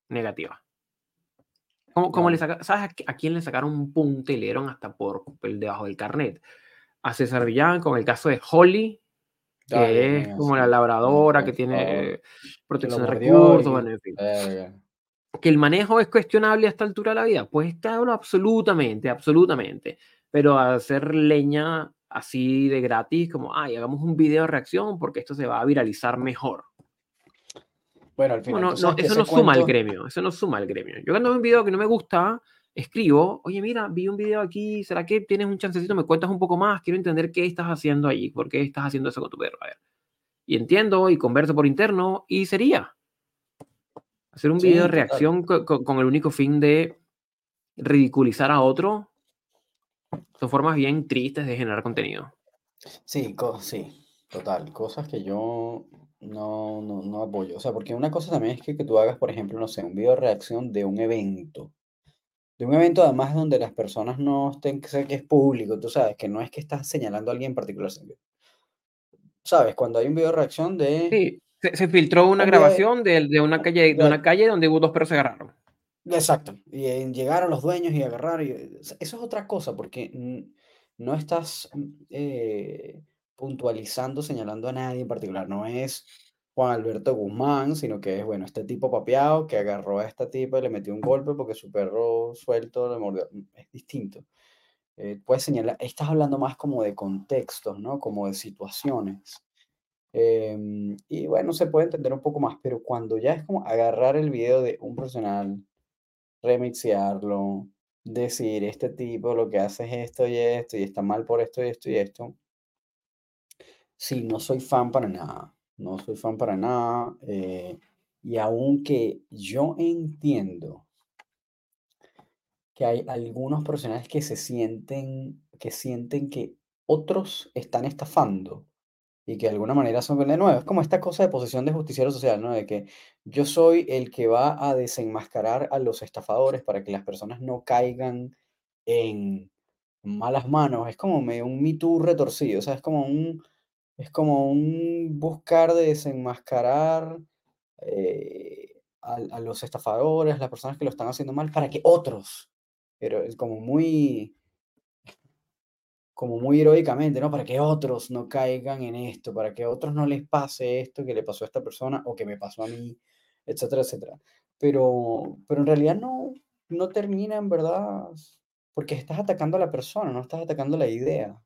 negativa. Como, le saca, ¿Sabes a, quién le sacaron un punto y le dieron hasta por el debajo del carnet? A César Villán con el caso de Holly, que es como la labradora que tiene protección de recursos, en fin. Que el manejo es cuestionable a esta altura de la vida, pues claro, absolutamente, absolutamente. Pero hacer leña así de gratis, como, ay, hagamos un video de reacción porque esto se va a viralizar mejor. Bueno, al final. No, no, eso no suma al gremio. Eso no suma al gremio. Yo cuando veo un video que no me gusta, escribo, oye, mira, vi un video aquí, ¿será que tienes un chancecito? Me cuentas un poco más, quiero entender qué estás haciendo allí, por qué estás haciendo eso con tu perro. A ver. Y entiendo y converso por interno y sería hacer un video de reacción con, el único fin de ridiculizar a otro. Son formas bien tristes de generar contenido. Sí, sí, total. Cosas que yo no, no, no apoyo. O sea, porque una cosa también es que, que tú hagas, por ejemplo, no sé, un video de reacción de un evento. De un evento además donde las personas no estén, que, que es público, tú sabes, que no es que estás señalando a alguien en particular. ¿Sabes? Cuando hay un video de reacción de... Sí, se, filtró una grabación de, de, una calle, de una calle donde hubo dos perros se agarraron. Exacto. Y llegaron los dueños y agarraron. eso es otra cosa, porque no estás eh, puntualizando, señalando a nadie en particular. No es Juan Alberto Guzmán, sino que es, bueno, este tipo papeado que agarró a esta tipa y le metió un golpe porque su perro suelto le mordió. Mm, es distinto. Eh, puedes señalar, estás hablando más como de contextos, ¿no? Como de situaciones. Em, y bueno, se puede entender un poco más, pero cuando ya es como agarrar el video de un profesional, remixearlo, decir, este tipo lo que hace es esto y esto, y está mal por esto y esto y esto, Sí, no soy fan para nada, no soy fan para nada. Eh, y aunque yo entiendo que hay algunos profesionales que se sienten, que sienten que otros están estafando y que de alguna manera son de nuevo. Es como esta cosa de posición de justiciero social, ¿no? De que yo soy el que va a desenmascarar a los estafadores para que las personas no caigan en malas manos. Es como un Me retorcido, o sea, es como un es como un buscar de desenmascarar eh, a, los estafadores, las personas que lo están haciendo mal, para que otros, pero es como muy, como muy heroicamente, ¿no? Para que otros no caigan en esto, para que otros no les pase esto que le pasó a esta persona o que me pasó a mí, etcétera, etcétera. Pero, pero en realidad no, no termina en verdad, porque estás atacando a la persona, no estás atacando la idea.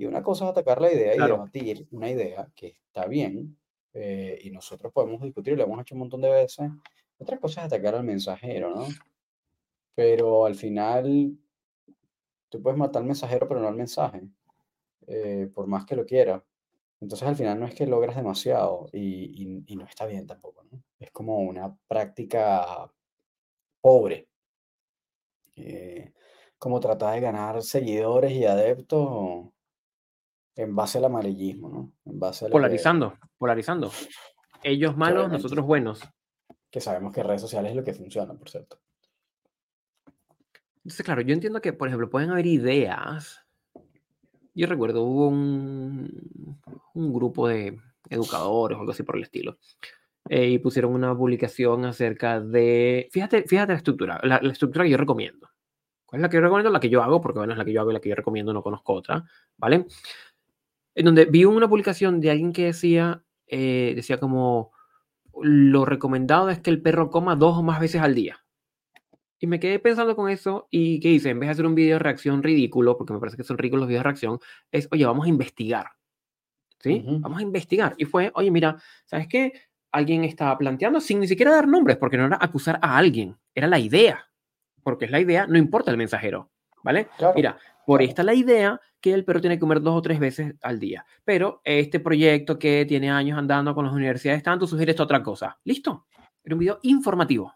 Y una cosa es atacar la idea y debatir una idea que está bien eh, y nosotros podemos discutir, lo hemos hecho un montón de veces. Otra cosa es atacar al mensajero, ¿no? pero al final tú puedes matar al mensajero, pero no al mensaje, eh, por más que lo quiera. Entonces al final no es que logras demasiado y, y- y no está bien tampoco, ¿no? Es como una práctica pobre, eh, como tratar de ganar seguidores y adeptos en base al amarillismo, ¿no? En base a lo que, Polarizando, polarizando. Ellos malos, nosotros buenos. que sabemos que redes sociales es lo que funciona, por cierto. Entonces, claro, yo entiendo que, por ejemplo, pueden haber ideas. Yo recuerdo, hubo un, un grupo de educadores o algo así por el estilo. eh, y pusieron una publicación acerca de. Fíjate, fíjate la estructura, la, la estructura que yo recomiendo. ¿Cuál es la que yo recomiendo? La que yo hago, porque bueno, es la que yo hago y la que yo recomiendo, no conozco otra, ¿vale? En donde vi una publicación de alguien que decía, eh, decía como, lo recomendado es que el perro coma dos o más veces al día. Y me quedé pensando con eso y ¿qué hice? En vez de hacer un video de reacción ridículo, porque me parece que son ridículos los videos de reacción, es, oye, vamos a investigar. ¿Sí? Vamos a investigar. Y fue, oye, mira, ¿sabes qué? Alguien estaba planteando sin ni siquiera dar nombres, porque no era acusar a alguien, era la idea. Porque es la idea, no importa el mensajero, ¿vale? Claro, Mira, por esta la idea que el perro tiene que comer dos o tres veces al día. Pero este proyecto que tiene años andando con las universidades tanto sugiere esta otra cosa. ¿Listo? Era un video informativo.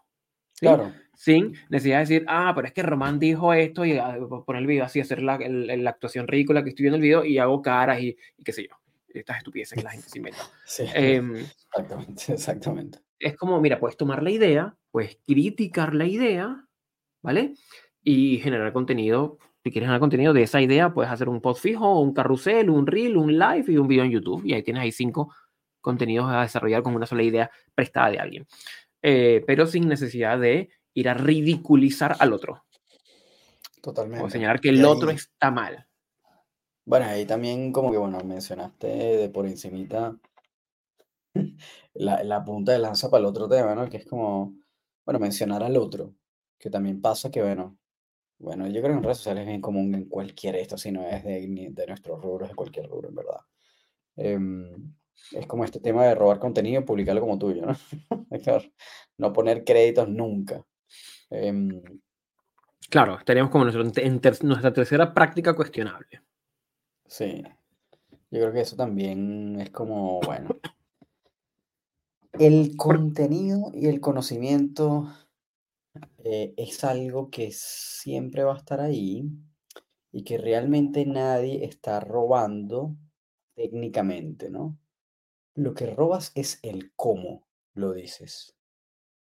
¿sí? Claro, Sin necesidad de decir, ah, pero es que Román dijo esto y ah, poner el video así, hacer la, el- la actuación ridícula que estoy viendo el video y hago caras y, y qué sé yo. Estas estupideces que la gente se inventa. sí, Em, exactamente, exactamente. es como, mira, puedes tomar la idea, puedes criticar la idea, ¿vale? Y generar contenido. Si quieres generar contenido de esa idea, puedes hacer un post fijo, un carrusel, un reel, un live y un video en YouTube. Y ahí tienes ahí cinco contenidos a desarrollar con una sola idea prestada de alguien. Eh, pero sin necesidad de ir a ridiculizar al otro o Totalmente. señalar que el otro está mal. bueno, ahí también como que, bueno, mencionaste de por encimita la, la punta de lanza para el otro tema, ¿no? Que es como, bueno, mencionar al otro, que también pasa que, bueno, bueno, yo creo que en redes sociales es bien común en cualquier esto, si no es de, de nuestros rubros, de cualquier rubro, en verdad. Em, es como este tema de robar contenido y publicarlo como tuyo, ¿no? Claro, no poner créditos nunca. Em, Claro, tenemos como nuestro- ter- nuestra tercera práctica cuestionable. sí, yo creo que eso también es como, bueno, el contenido y el conocimiento eh, es algo que siempre va a estar ahí y que realmente nadie está robando técnicamente, ¿no? Lo que robas es el cómo lo dices.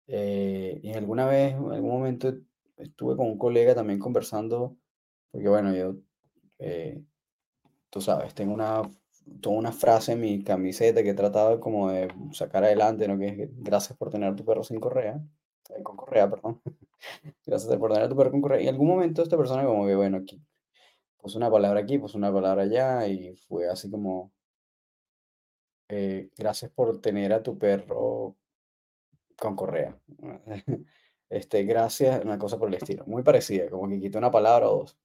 Eh, y alguna vez, en algún momento, estuve con un colega también conversando, porque bueno, yo, eh, tú sabes, tengo una, toda una frase en mi camiseta que he tratado como de sacar adelante, ¿no? Que gracias por tener tu perro sin correa, con correa, perdón. Gracias por tener tu perro con correa. Y en algún momento esta persona como que, bueno, aquí, puso una palabra aquí, puso una palabra allá, y fue así como, eh, gracias por tener a tu perro con correa. Este, gracias, una cosa por el estilo. Muy parecida, como que quitó una palabra o dos.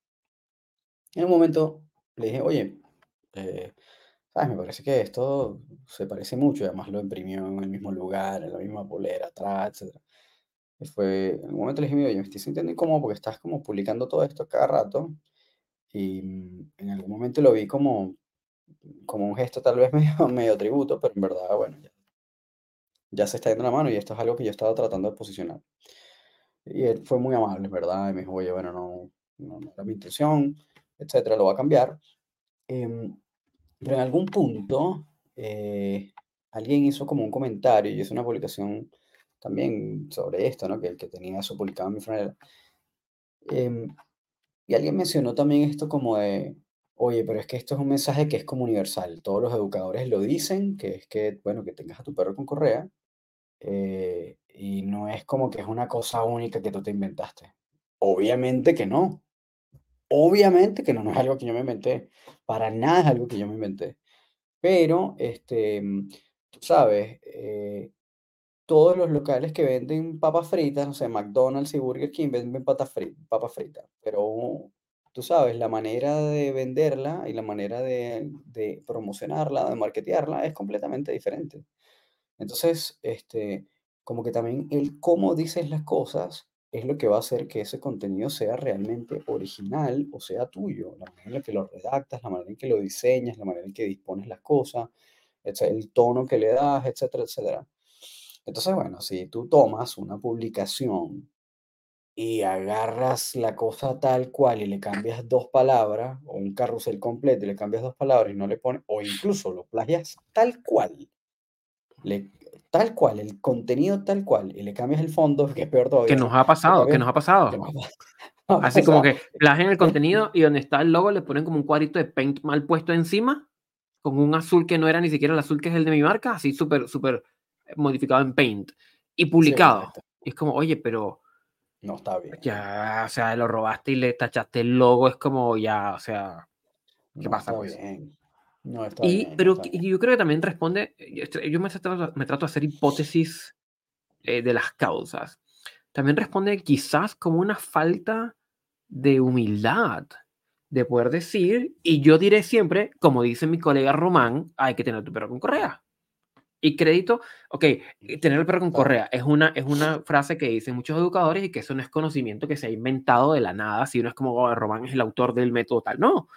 En un momento le dije, oye, eh, ¿sabes? Me parece que esto se parece mucho, además lo imprimió en el mismo lugar, en la misma polera, atrás, etc. Y fue, en un momento le dije, "Mira, yo me estoy sintiendo incómodo porque estás como publicando todo esto cada rato. Y mm, en algún momento lo vi como, como un gesto tal vez medio, medio tributo, pero en verdad, bueno, ya, ya se está yendo la mano y esto es algo que yo estaba tratando de posicionar. Y él fue muy amable, ¿verdad? Y me dijo, oye, bueno, no, no, no era mi intención, etcétera, lo va a cambiar. Em, pero en algún punto eh, alguien hizo como un comentario y hizo una publicación también sobre esto, ¿no? Que, que tenía eso publicado en mi franela. Em, y alguien mencionó también esto como de, oye, pero es que esto es un mensaje que es como universal. Todos los educadores lo dicen, que es que, bueno, que tengas a tu perro con correa. eh, y no es como que es una cosa única que tú te inventaste. Obviamente que no. Obviamente que no, no es algo que yo me inventé. Para nada es algo que yo me inventé. Pero, este, mm, tú sabes, eh, todos los locales que venden papas fritas, no sé, McDonald's y Burger King venden papas fritas. Pero, tú sabes, la manera de venderla y la manera de, promocionarla, de marketearla, es completamente diferente. Entonces, este, como que también el cómo dices las cosas es lo que va a hacer que ese contenido sea realmente original o sea tuyo. La manera en la que lo redactas, la manera en que lo diseñas, la manera en que dispones las cosas, el tono que le das, etcétera, etcétera. Entonces, bueno, si tú tomas una publicación y agarras la cosa tal cual y le cambias dos palabras, o un carrusel completo y le cambias dos palabras y no le pones, o incluso lo plagias tal cual, le, tal cual, el contenido tal cual, y le cambias el fondo, que es peor todavía. Que nos ha pasado, que nos ha pasado. Así como que plagian el contenido y donde está el logo le ponen como un cuadrito de paint mal puesto encima, con un azul que no era ni siquiera el azul que es el de mi marca, así súper, súper modificado en paint y publicado. y es como, oye, pero no está bien. Ya, o sea, lo robaste y le tachaste el logo, es como ya, o sea, ¿qué no pasa con eso? bien. No está Y, bien, pero está yo creo que también responde, yo yo me trato, me trato de hacer hipótesis eh, de las causas. También responde quizás como una falta de humildad, de poder decir, y yo diré siempre, como dice mi colega Román, hay que tener tu perro con correa. Y crédito, ok, tener el perro con correa es una, es una frase que dicen muchos educadores y que eso no es conocimiento que se ha inventado de la nada, si no es como "Oh, Román es el autor del método tal, no.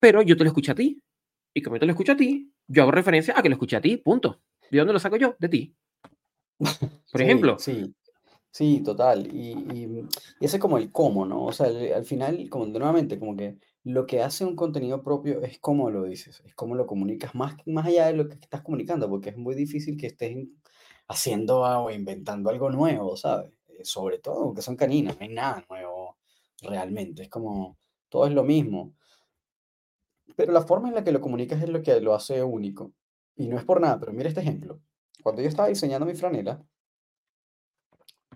Pero yo te lo escucho a ti. Y como yo te lo escucho a ti, yo hago referencia a que lo escuché a ti, punto. ¿De dónde lo saco yo? De ti. Por Sí, ejemplo, Sí, sí, total. Y, y, y ese es como el cómo, ¿no? O sea, el- al final, como nuevamente, como que lo que hace un contenido propio es cómo lo dices, es cómo lo comunicas, más, más allá de lo que estás comunicando, porque es muy difícil que estés haciendo o inventando algo nuevo, ¿sabes? Eh, Sobre todo porque son caninas, no hay nada nuevo realmente, es como, todo es lo mismo. Pero la forma en la que lo comunicas es lo que lo hace único. Y no es por nada, pero mira este ejemplo. Cuando yo estaba diseñando mi franela,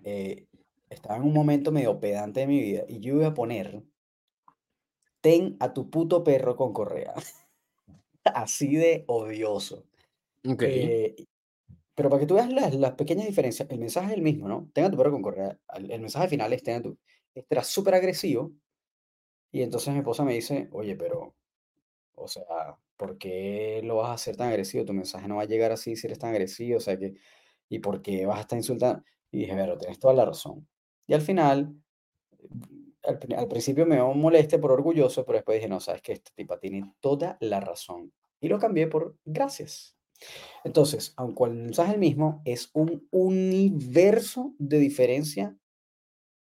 eh, estaba en un momento medio pedante de mi vida y yo iba a poner, ten a tu puto perro con correa. Así de odioso. ok, Eh, pero para que tú veas las, las pequeñas diferencias, el mensaje es el mismo, ¿no? Ten a tu perro con correa. El mensaje final es ten a tu... Este era súper agresivo y entonces mi esposa me dice, oye, pero, o sea, ¿por qué lo vas a hacer tan agresivo? Tu mensaje no va a llegar así si eres tan agresivo, o sea que, ¿y por qué vas a estar insultando? Y dije, pero tienes toda la razón. Y al final, al, pri- al principio me molesté por orgulloso, pero después dije, no, sabes que esta tipa tiene toda la razón. Y lo cambié por gracias. Entonces, aunque el mensaje es el mismo, es un universo de diferencia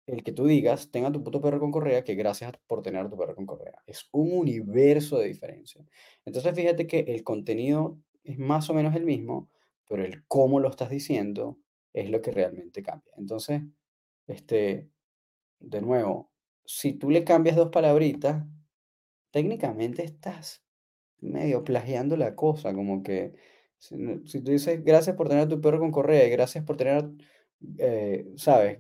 el que tú digas, tenga tu puto perro con correa, que gracias por tener a tu perro con correa. Es un universo de diferencia. Entonces, fíjate que el contenido es más o menos el mismo, pero el cómo lo estás diciendo es lo que realmente cambia. Entonces, este, de nuevo, si tú le cambias dos palabritas, técnicamente estás medio plagiando la cosa, como que si, tú dices gracias por tener a tu perro con correa y gracias por tener, eh, ¿sabes?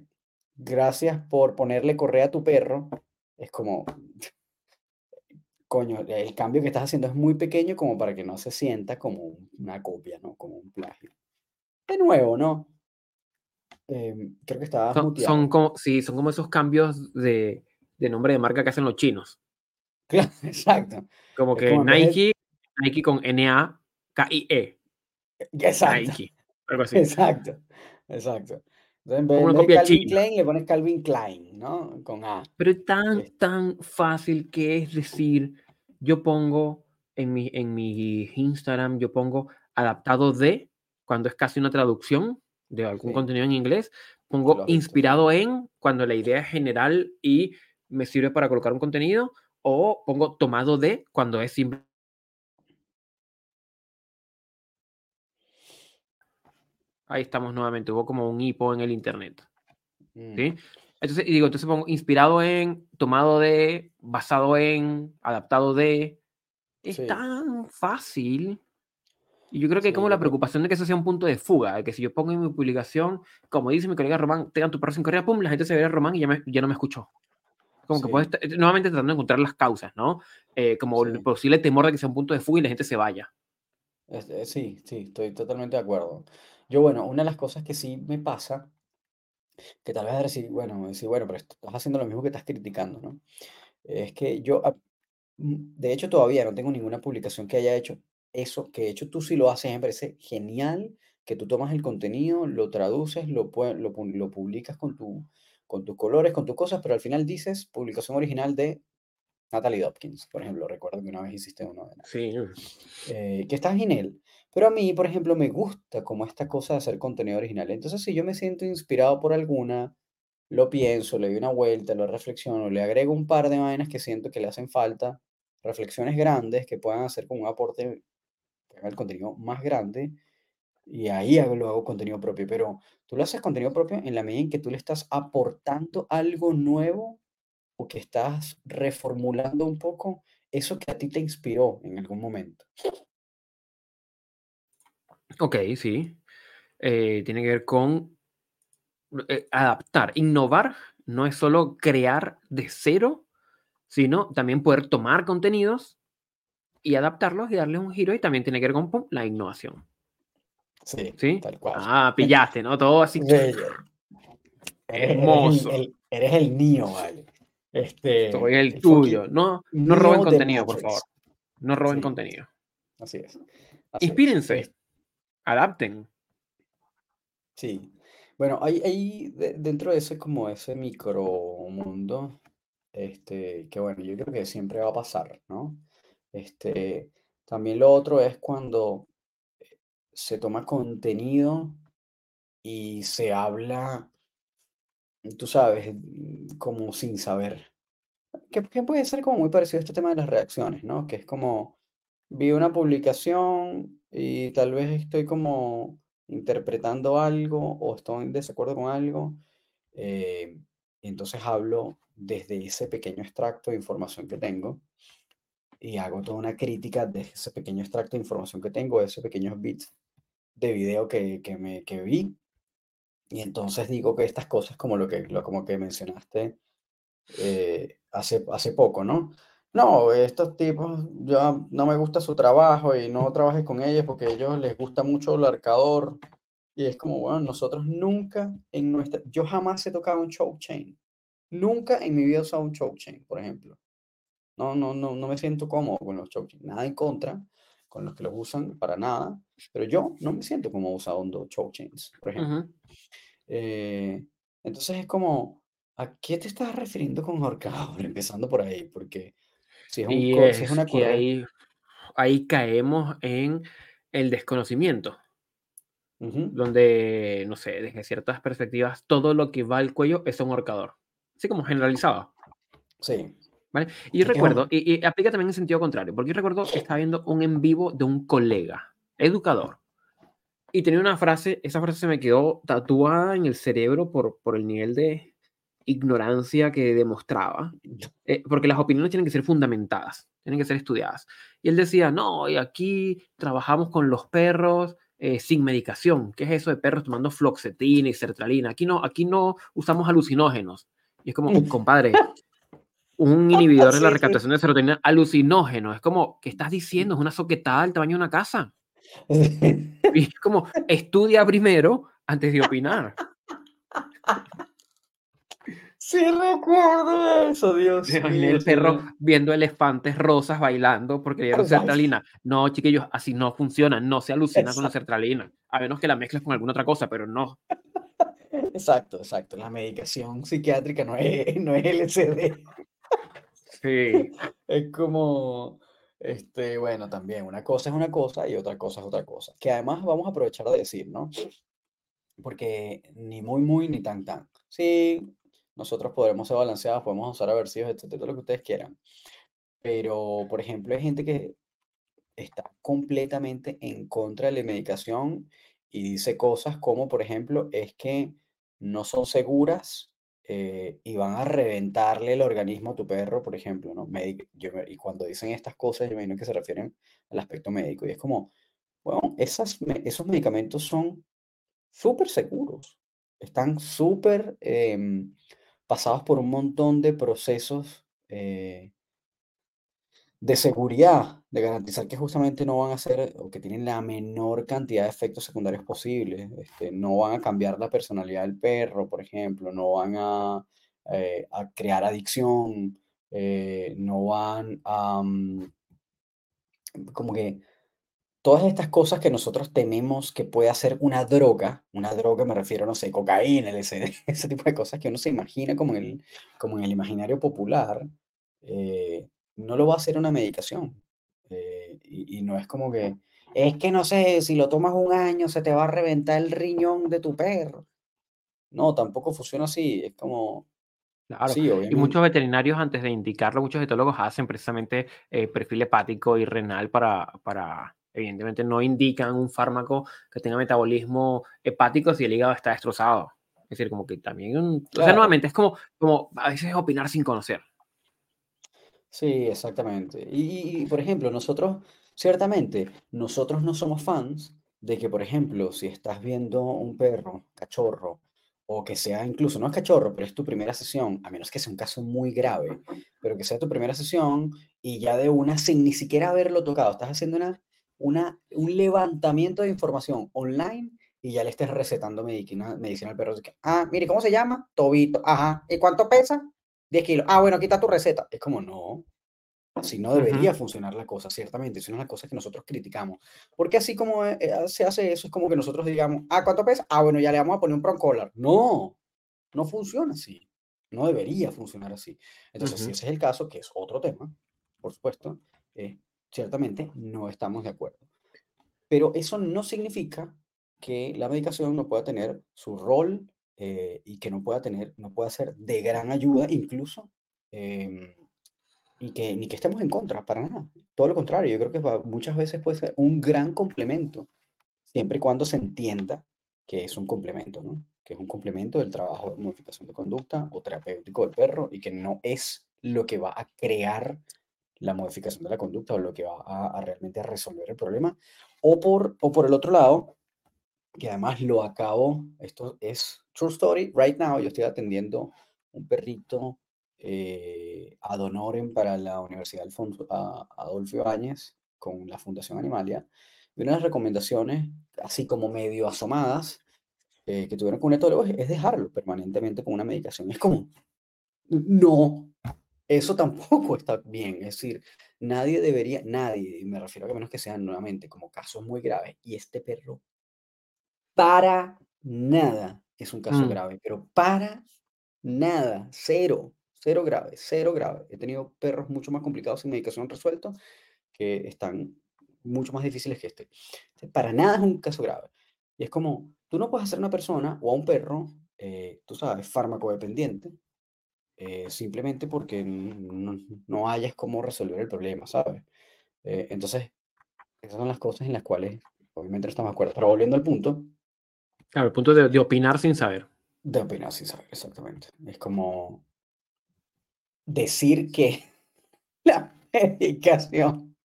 Gracias por ponerle correa a tu perro, es como, coño, el cambio que estás haciendo es muy pequeño como para que no se sienta como un- una copia, ¿no? Como un plagio. De nuevo, ¿no? Em, creo que son, muteado. son como, sí, son como esos cambios de, de nombre de marca que hacen los chinos. Claro, exacto. Como que como Nike, Nike con N-A-K-I-E, Exacto. Nike, algo así. Exacto, exacto. Entonces, en vez, de Calvin china. Klein, le pones Calvin Klein, ¿no? Con A. Pero es tan, tan fácil que es decir, yo pongo en mi, en mi Instagram, yo pongo adaptado de, cuando es casi una traducción de algún Sí. contenido en inglés, pongo inspirado en, cuando la idea es general y me sirve para colocar un contenido, o pongo tomado de, cuando es simple. Ahí estamos nuevamente, hubo como un hipo en el internet. Mm, ¿sí? Entonces, y digo, entonces pongo inspirado en, tomado de, basado en, adaptado de. Es Sí. tan fácil. Y yo creo que hay como la preocupación de que eso sea un punto de fuga, de que si yo pongo en mi publicación, como dice mi colega Román, tengan tu sin correa, pum, la gente se ve a Román y ya, me- ya no me escuchó. Como que Sí. puedes, estar- nuevamente tratando de encontrar las causas, ¿no? Eh, como el posible temor de que sea un punto de fuga y la gente se vaya. Eh, sí, sí, estoy totalmente de acuerdo. Yo, bueno, una de las cosas que sí me pasa, que tal vez decir, bueno, decir, bueno, pero estás haciendo lo mismo que estás criticando, ¿no? Es que yo, ah, mm, de hecho, todavía no tengo ninguna publicación que haya hecho eso, que de hecho tú sí lo haces, me parece genial que tú tomas el contenido, lo traduces, lo, lo, lo publicas con, tu, con tus colores, con tus cosas, pero al final dices publicación original de Natalie Dopkins, por ejemplo. Recuerdo que una vez hiciste uno de Sí. eh, que está en él. Pero a mí, por ejemplo, me gusta como esta cosa de hacer contenido original. Entonces, si yo me siento inspirado por alguna, lo pienso, le doy una vuelta, lo reflexiono, le agrego un par de vainas que siento que le hacen falta, reflexiones grandes que puedan hacer como un aporte, el contenido más grande, y ahí lo hago contenido propio. Pero tú lo haces contenido propio en la medida en que tú le estás aportando algo nuevo o que estás reformulando un poco eso que a ti te inspiró en algún momento. Ok, sí. Eh, tiene que ver con eh, adaptar. Innovar no es solo crear de cero, sino también poder tomar contenidos y adaptarlos y darles un giro y también tiene que ver con la innovación. Sí, ¿Sí? tal cual. Ah, pillaste, ¿no? Todo así. Eres, eres el, Hermoso. el- eres el mío, vale. Este, Soy el tuyo. No, no roben contenido, por favor. No roben Sí. contenido. Así es. así. Inspírense. Es- Adapten. Sí. Bueno, hay, hay de- dentro de ese como ese micromundo, este, que bueno, yo creo que siempre va a pasar, ¿no? Este, también lo otro es cuando se toma contenido y se habla, tú sabes, mm, como sin saber. Que, puede ser como muy parecido a este tema de las reacciones, ¿no? Que es como, vi una publicación y tal vez estoy como interpretando algo o estoy en desacuerdo con algo, eh, entonces hablo desde ese pequeño extracto de información que tengo y hago toda una crítica de ese pequeño extracto de información que tengo, de esos pequeños bits de video que, que me, que vi. Y entonces digo que estas cosas como lo que, lo, como que mencionaste eh, hace, hace poco, ¿no? No, estos tipos, yo no me gusta su trabajo y no trabajes con ellos porque ellos les gusta mucho el arcador. Y es como, bueno, nosotros nunca en nuestra, yo jamás he tocado un choke chain. Nunca en mi vida he usado un choke chain, por ejemplo. No, no, no, no me siento cómodo con los choke chain. Nada en contra con los que los usan, para nada. Pero yo no me siento como usando choke chains, por ejemplo. Ujú. Eh, entonces es como, ¿a qué te estás refiriendo con ahorcado? Empezando por ahí, porque si es, un, Y co- si es es una correcta... ahí, ahí caemos en el desconocimiento, donde, no sé, desde ciertas perspectivas, todo lo que va al cuello es un ahorcador. Así como generalizado. Sí, ¿vale? Y yo Es es recuerdo, y, y aplica también en sentido contrario, porque yo recuerdo que estaba viendo un en vivo de un colega, educador, y tenía una frase, esa frase se me quedó tatuada en el cerebro por, por el nivel de ignorancia que demostraba, eh, porque las opiniones tienen que ser fundamentadas, tienen que ser estudiadas. Y él decía, no, y aquí trabajamos con los perros eh, sin medicación. ¿Qué es eso de perros tomando floxetina y sertralina? Aquí no, aquí no usamos alucinógenos. Y es como, compadre, un inhibidor de la recaptación de serotonina alucinógeno. Es como, ¿qué estás diciendo? Es una soquetada del tamaño de una casa. Y es como, estudia primero antes de opinar. Sí, recuerdo eso, Dios mío, el perro viendo elefantes rosas bailando porque le dieron sertralina. No, chiquillos, así no funciona. No se alucina con la sertralina. A menos que la mezcles con alguna otra cosa, pero no. Exacto, exacto. La medicación psiquiátrica no es, no es LSD. Sí. Es como, este, bueno, también una cosa es una cosa y otra cosa es otra cosa. Que además vamos a aprovechar de decir, ¿no? Porque ni muy, muy, ni tan, tan. Sí, nosotros podremos ser balanceados, podemos usar aversivos, etcétera, todo lo que ustedes quieran. Pero, por ejemplo, hay gente que está completamente en contra de la medicación y dice cosas como, por ejemplo, es que no son seguras eh, y van a reventarle el organismo a tu perro, por ejemplo, ¿no? Médic- yo me- y cuando dicen estas cosas, yo me imagino que se refieren al aspecto médico. Y es como, bueno, esos medicamentos son súper seguros, están súper em, pasados por un montón de procesos eh, de seguridad, de garantizar que justamente no van a ser o que tienen la menor cantidad de efectos secundarios posibles. Este, no van a cambiar la personalidad del perro, por ejemplo, no van a, eh, a crear adicción, eh, no van a, mm, como que todas estas cosas que nosotros tememos que puede hacer una droga, una droga me refiero, no sé, cocaína, LSD, ese tipo de cosas que uno se imagina como en el, como en el imaginario popular, eh, no lo va a hacer una medicación. Eh, y, y no es como que, es que no sé, si lo tomas un año se te va a reventar el riñón de tu perro. No, tampoco funciona así. Es como, Claro, sí, y muchos veterinarios antes de indicarlo, muchos etólogos hacen precisamente eh, perfil hepático y renal para, para, evidentemente no indican un fármaco que tenga metabolismo hepático si el hígado está destrozado. Es decir, como que también, un- o sea, nuevamente es como, como a veces opinar sin conocer. Sí, exactamente. Y, por ejemplo, nosotros, ciertamente, nosotros no somos fans de que, por ejemplo, si estás viendo un perro, cachorro, o que sea incluso, no es cachorro, pero es tu primera sesión, a menos que sea un caso muy grave, pero que sea tu primera sesión y ya de una, sin ni siquiera haberlo tocado, estás haciendo una, una, un levantamiento de información online y ya le estés recetando medicina, medicina al perro. ah, mire, ¿cómo se llama? Tobito. Ajá. ¿Y cuánto pesa? 10 kilos. Ah, bueno, quita tu receta. Es como, no, así no debería funcionar la cosa, ciertamente. Es una de las cosas que nosotros criticamos. Porque así como eh, eh, se hace eso, es como que nosotros digamos, ah, ¿cuánto pesa? Ah, bueno, ya le vamos a poner un broncollar. No, no funciona así. No debería funcionar así. Entonces, si ese es el caso, que es otro tema, por supuesto, eh, ciertamente no estamos de acuerdo. Pero eso no significa que la medicación no pueda tener su rol eh, y que no pueda tener, no pueda ser de gran ayuda incluso, em, y que ni que estemos en contra, para nada. Todo lo contrario, yo creo que va- muchas veces puede ser un gran complemento, siempre y cuando se entienda que es un complemento, ¿no? Que es un complemento del trabajo de modificación de conducta o terapéutico del perro y que no es lo que va a crear la modificación de la conducta o lo que va a, a realmente resolver el problema. O por, o por el otro lado, que además lo acabo, esto es true story, right now yo estoy atendiendo un perrito eh, ad honorem para la Universidad Alfonso, a- Adolfo Ibáñez con la Fundación Animalia. Y una de las recomendaciones, así como medio asomadas, eh, que tuvieron con etólogo es dejarlo permanentemente con una medicación. Es como, no, eso tampoco está bien. Es decir, nadie debería, nadie, y me refiero a que menos que sean nuevamente como casos muy graves, y este perro para nada es un caso Mm, grave, pero para nada, cero, cero grave, cero grave. He tenido perros mucho más complicados sin medicación resueltos que están mucho más difíciles que este. Para nada es un caso grave. Y es como, tú no puedes hacer a una persona o a un perro, eh, tú sabes, farmacodependiente, eh, simplemente porque no, no hayas cómo resolver el problema, ¿sabes? Eh, entonces, esas son las cosas en las cuales obviamente no estamos de acuerdo. Pero volviendo al punto, Claro, el punto de, opinar sin saber. de opinar sin saber exactamente. Es como decir que la medicación,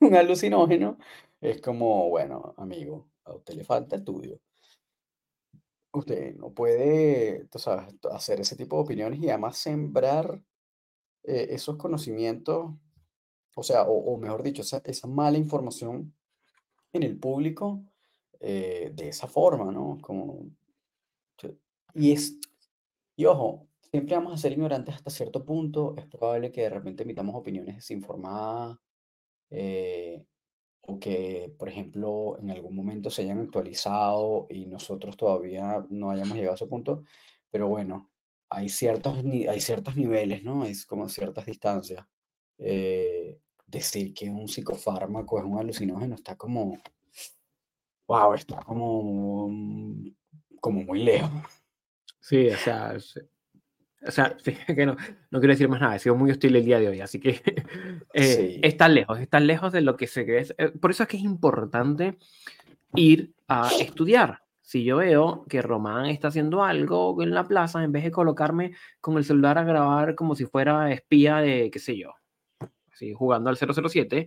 un alucinógeno, es como, bueno, amigo, a usted le falta estudio. Usted no puede, tú sabes, hacer ese tipo de opiniones y además sembrar eh, esos conocimientos, o sea, o, o mejor dicho, esa, esa mala información en el público eh, de esa forma, ¿no? Como, y es, y ojo, siempre vamos a ser ignorantes hasta cierto punto, es probable que de repente emitamos opiniones desinformadas, eh, o que, por ejemplo, en algún momento se hayan actualizado y nosotros todavía no hayamos llegado a ese punto, pero bueno, hay ciertos, hay ciertos niveles, ¿no? Es como ciertas distancias. Eh, decir que un psicofármaco es un alucinógeno está como, wow, está como, mm, como muy lejos. Sí, o sea, es- o sea, sí, que no, no quiero decir más nada, he sido muy hostil el día de hoy, así que eh, Sí. está lejos, está lejos de lo que se cree. Eh, Por eso es que es importante ir a estudiar. Si yo veo que Román está haciendo algo en la plaza, en vez de colocarme con el celular a grabar como si fuera espía de, qué sé yo, así, jugando al 007,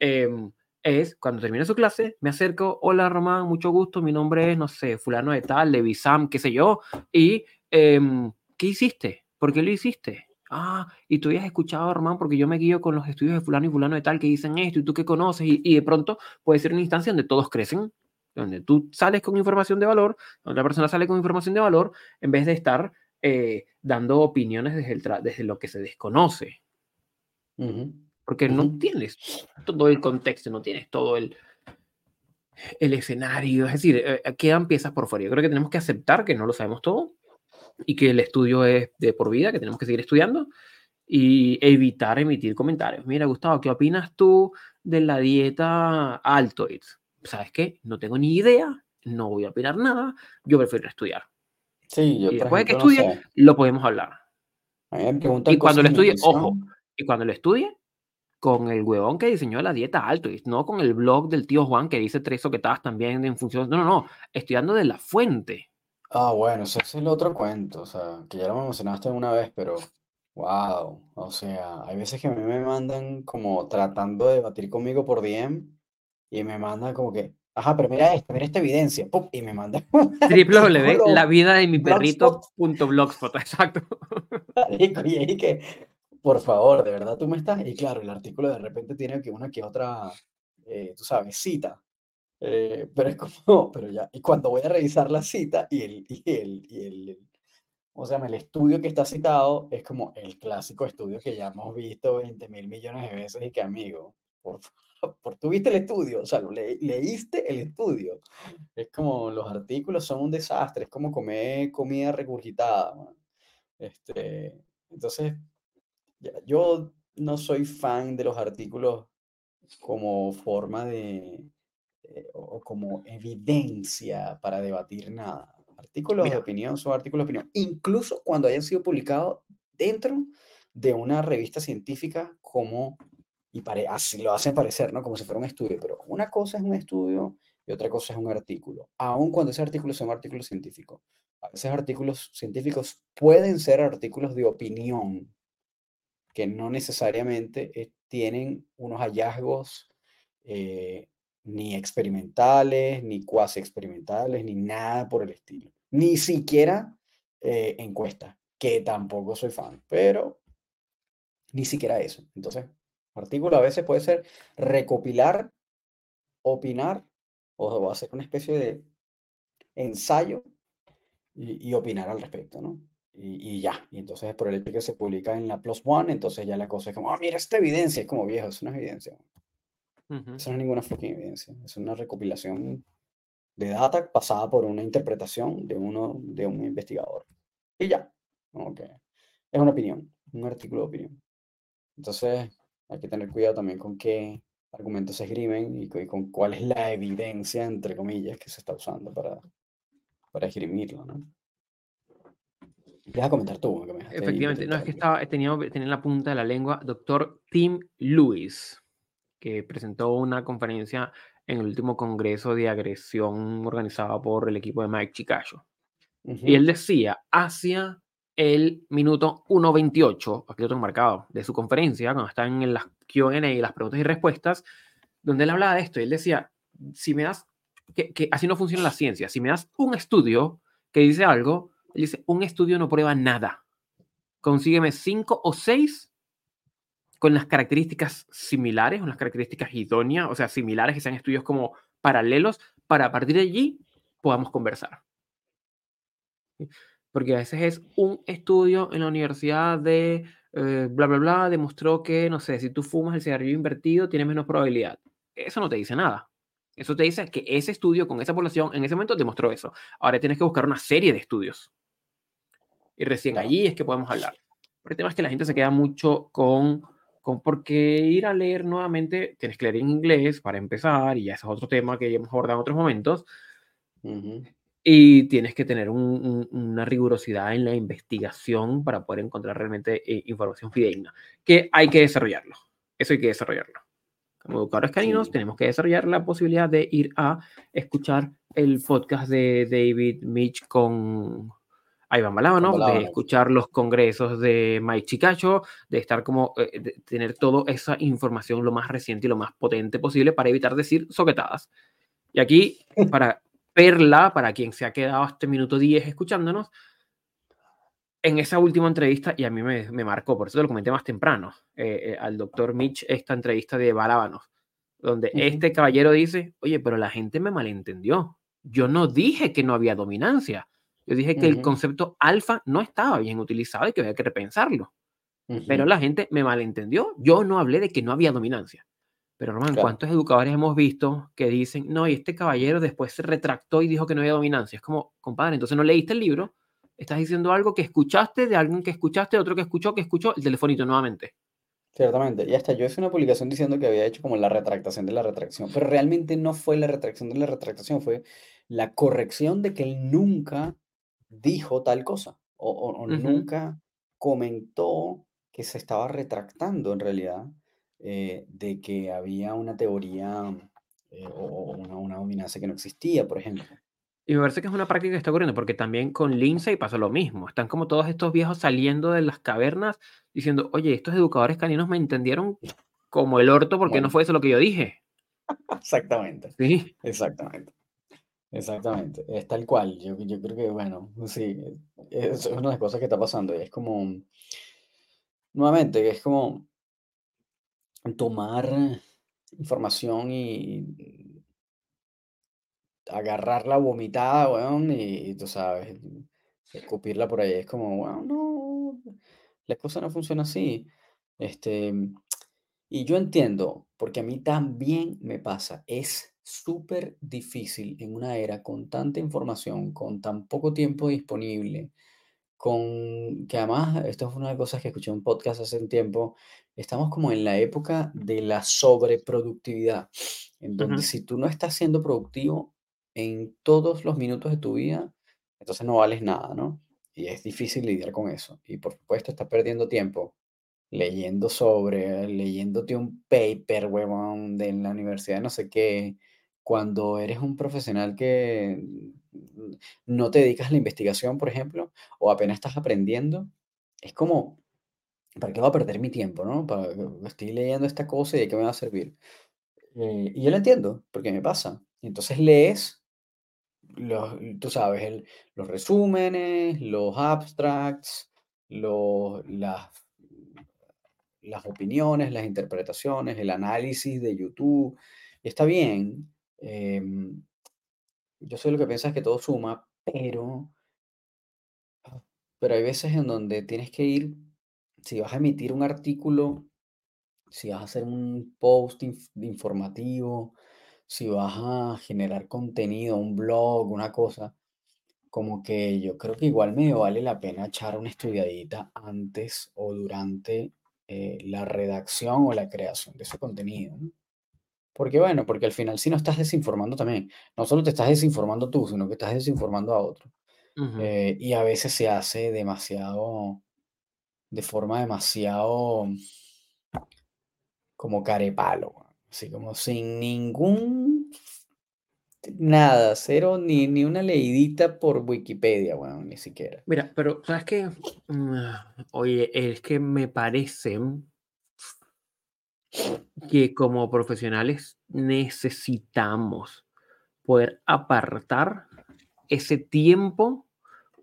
em, es cuando termine su clase, me acerco, hola Román, mucho gusto, mi nombre es, no sé, fulano de tal, Levi Sam, qué sé yo, y em, ¿qué hiciste? ¿Por qué lo hiciste? Ah, y tú habías escuchado, Román, porque yo me guío con los estudios de fulano y fulano de tal que dicen esto y tú qué conoces, y, de pronto puede ser una instancia donde todos crecen, donde tú sales con información de valor, donde la persona sale con información de valor, en vez de estar eh, dando opiniones desde, el desde lo que se desconoce Ujú, porque no tienes todo el contexto, no tienes todo el... el escenario, es decir, eh, eh, quedan piezas por fuera. Yo creo que tenemos que aceptar que no lo sabemos todo y que el estudio es de por vida, que tenemos que seguir estudiando y evitar emitir comentarios. Mira, Gustavo, ¿qué opinas tú de la dieta Altoid? ¿Sabes qué? No tengo ni idea, no voy a opinar nada, yo prefiero estudiar. Sí, yo Y después de que ejemplo, no estudie, sé. lo podemos hablar. A Y cuando lo estudie, ojo, y cuando lo estudie, con el huevón que diseñó la dieta Altoid, no con el blog del tío Juan que dice tres soquetadas también en función. No, no, no, estudiando de la fuente. Ah, bueno, ese es el otro cuento, o sea, que ya lo mencionaste una vez, pero wow, o sea, hay veces que a mí me mandan como tratando de debatir conmigo por DM y me mandan como que, ajá, pero mira esto, mira esta evidencia, ¡pum! y me mandan artículo, La vida de mi blogspot, perrito.blogspot, exacto. y ahí que, por favor, de verdad tú me estás, y claro, el artículo de repente tiene que una que otra, eh, tú sabes, cita. Eh, pero es como, pero ya, y cuando voy a revisar la cita y el, y el, y el, o sea, el estudio que está citado es como el clásico estudio que ya hemos visto 20 mil millones de veces y que amigo, por favor, tú viste el estudio, o sea, lo le- leíste el estudio. Es como los artículos son un desastre, es como comer comida regurgitada. man. Este, entonces, yo no soy fan de los artículos como forma de, eh, o como evidencia para debatir nada. Artículos de opinión son artículos de opinión, incluso cuando hayan sido publicados dentro de una revista científica como, y pare- así lo hacen parecer, ¿no? Como si fuera un estudio, pero una cosa es un estudio y otra cosa es un artículo, aun cuando ese artículo sea un artículo científico. A veces artículos científicos pueden ser artículos de opinión, que no necesariamente eh, tienen unos hallazgos eh, ni experimentales, ni cuasi experimentales, ni nada por el estilo. Ni siquiera eh, encuestas, que tampoco soy fan, pero ni siquiera eso. Entonces, artículo a veces puede ser recopilar, opinar, o hacer una especie de ensayo y, y opinar al respecto, ¿no? Y, y ya, y entonces por el hecho que se publica en la Plus One, entonces ya la cosa es como, ah, mira esta evidencia, es como viejo, es evidencia, ujú. eso no es ninguna fucking evidencia, es una recopilación de data pasada por una interpretación de uno, de un investigador. Y ya, que es una opinión, un artículo de opinión. Entonces hay que tener cuidado también con qué argumentos se esgrimen y, y con cuál es la evidencia, entre comillas, que se está usando para, para esgrimirlo, ¿no? Deja comentar tú, que me Efectivamente, no es que estaba, tenía, tenía en la punta de la lengua doctor Tim Lewis, que presentó una conferencia en el último congreso de agresión organizado por el equipo de Mike Chicayo. Y él decía, hacia el minuto 1.28, aquí lo tengo marcado, de su conferencia, cuando están en las Q&A y las preguntas y respuestas, donde él hablaba de esto, y él decía, si me das, que, que así no funciona la ciencia, si me das un estudio que dice algo, dice, un estudio no prueba nada. Consígueme cinco o seis con las características similares, con las características idóneas, o sea, similares, que sean estudios como paralelos, para a partir de allí podamos conversar. Porque a veces es un estudio en la universidad de eh, bla, bla, bla, demostró que, no sé, si tú fumas el cigarrillo invertido, tienes menos probabilidad. Eso no te dice nada. Eso te dice que ese estudio con esa población en ese momento demostró eso. Ahora tienes que buscar una serie de estudios. Y recién allí es que podemos hablar. Pero el tema es que la gente se queda mucho con, con porque ir a leer nuevamente, tienes que leer en inglés para empezar, y ya ese es otro tema que ya hemos abordado en otros momentos, ujú. y tienes que tener un- un- una rigurosidad en la investigación para poder encontrar realmente eh, información fidedigna, que hay que desarrollarlo. Eso hay que desarrollarlo. Como educadores caninos Sí. tenemos que desarrollar la posibilidad de ir a escuchar el podcast de David Mitch con Ivan Balabanov, de Balabanov. escuchar los congresos de Mike Chicacho, de estar como, eh, de tener toda esa información lo más reciente y lo más potente posible para evitar decir soquetadas. Y aquí, para Perla, para quien se ha quedado el minuto 10 escuchándonos, en esa última entrevista, y a mí me, me marcó, por eso te lo comenté más temprano, eh, eh, al doctor Mitch, esta entrevista de Balabanov, donde Ujú. este caballero dice, oye, pero la gente me malentendió. Yo no dije que no había dominancia. Yo dije que el Ujú. concepto alfa no estaba bien utilizado y que había que repensarlo. Pero Ujú. la gente me malentendió. Yo no hablé de que no había dominancia. Pero, Román, Claro. ¿cuántos educadores hemos visto que dicen, no, y este caballero después se retractó y dijo que no había dominancia? Es como, compadre, entonces no leíste el libro, estás diciendo algo que escuchaste de alguien que escuchaste, otro que escuchó, que escuchó, el telefonito nuevamente. Ciertamente. Y hasta yo hice una publicación diciendo que había hecho como la retractación de la retracción, pero realmente no fue la retracción de la retractación, fue la corrección de que él nunca dijo tal cosa o, o- o Ujú. nunca comentó que se estaba retractando en realidad eh, de que había una teoría eh, o, una, una dominancia que no existía, por ejemplo. Y me parece que es una práctica que está ocurriendo, porque también con Lindsay pasa lo mismo. Están como todos estos viejos saliendo de las cavernas diciendo, oye, estos educadores caninos me entendieron como el orto porque no fue eso lo que yo dije. exactamente, Sí. exactamente. Exactamente, es tal cual. Yo, yo creo que, bueno, sí, es una de las cosas que está pasando. y es como, nuevamente, es como tomar información y agarrar la vomitada, weón, y, tú sabes, escupirla por ahí. Es como, bueno, no, la cosa no funciona así. Este, y yo entiendo, porque a mí también me pasa, es súper difícil en una era con tanta información, con tan poco tiempo disponible, con que además, esto es una de las cosas que escuché en un podcast hace un tiempo, estamos como en la época de la sobreproductividad, en donde si tú no estás siendo productivo en todos los minutos de tu vida, entonces no vales nada, ¿no? Y es difícil lidiar con eso. Y por supuesto, estás perdiendo tiempo leyendo sobre, leyéndote un paper, huevón, de la universidad no sé qué, cuando eres un profesional que no te dedicas a la investigación, por ejemplo, o apenas estás aprendiendo, es como, ¿para qué voy a perder mi tiempo, no? Para, estoy leyendo esta cosa y de qué me va a servir. Eh, y yo lo entiendo, porque me pasa. Entonces lees los, tú sabes, el- los resúmenes, los abstracts, los, las las opiniones, las interpretaciones, el análisis de YouTube. y Está bien. Em, yo sé lo que piensas que todo suma, pero, pero hay veces en donde tienes que ir, si vas a emitir un artículo, si vas a hacer un post inf- informativo, si vas a generar contenido, un blog, una cosa, como que yo creo que igual me vale la pena echar una estudiadita antes o durante eh, la redacción o la creación de ese contenido. Porque bueno, porque al final si no estás desinformando también, no solo te estás desinformando tú, sino que estás desinformando a otro. Eh, y a veces se hace demasiado, de forma demasiado como carepalo, así como sin ningún, nada, cero, ni, ni una leidita por Wikipedia, bueno, ni siquiera. Mira, pero ¿sabes qué? Mm, Oye, es que me parece que como profesionales necesitamos poder apartar ese tiempo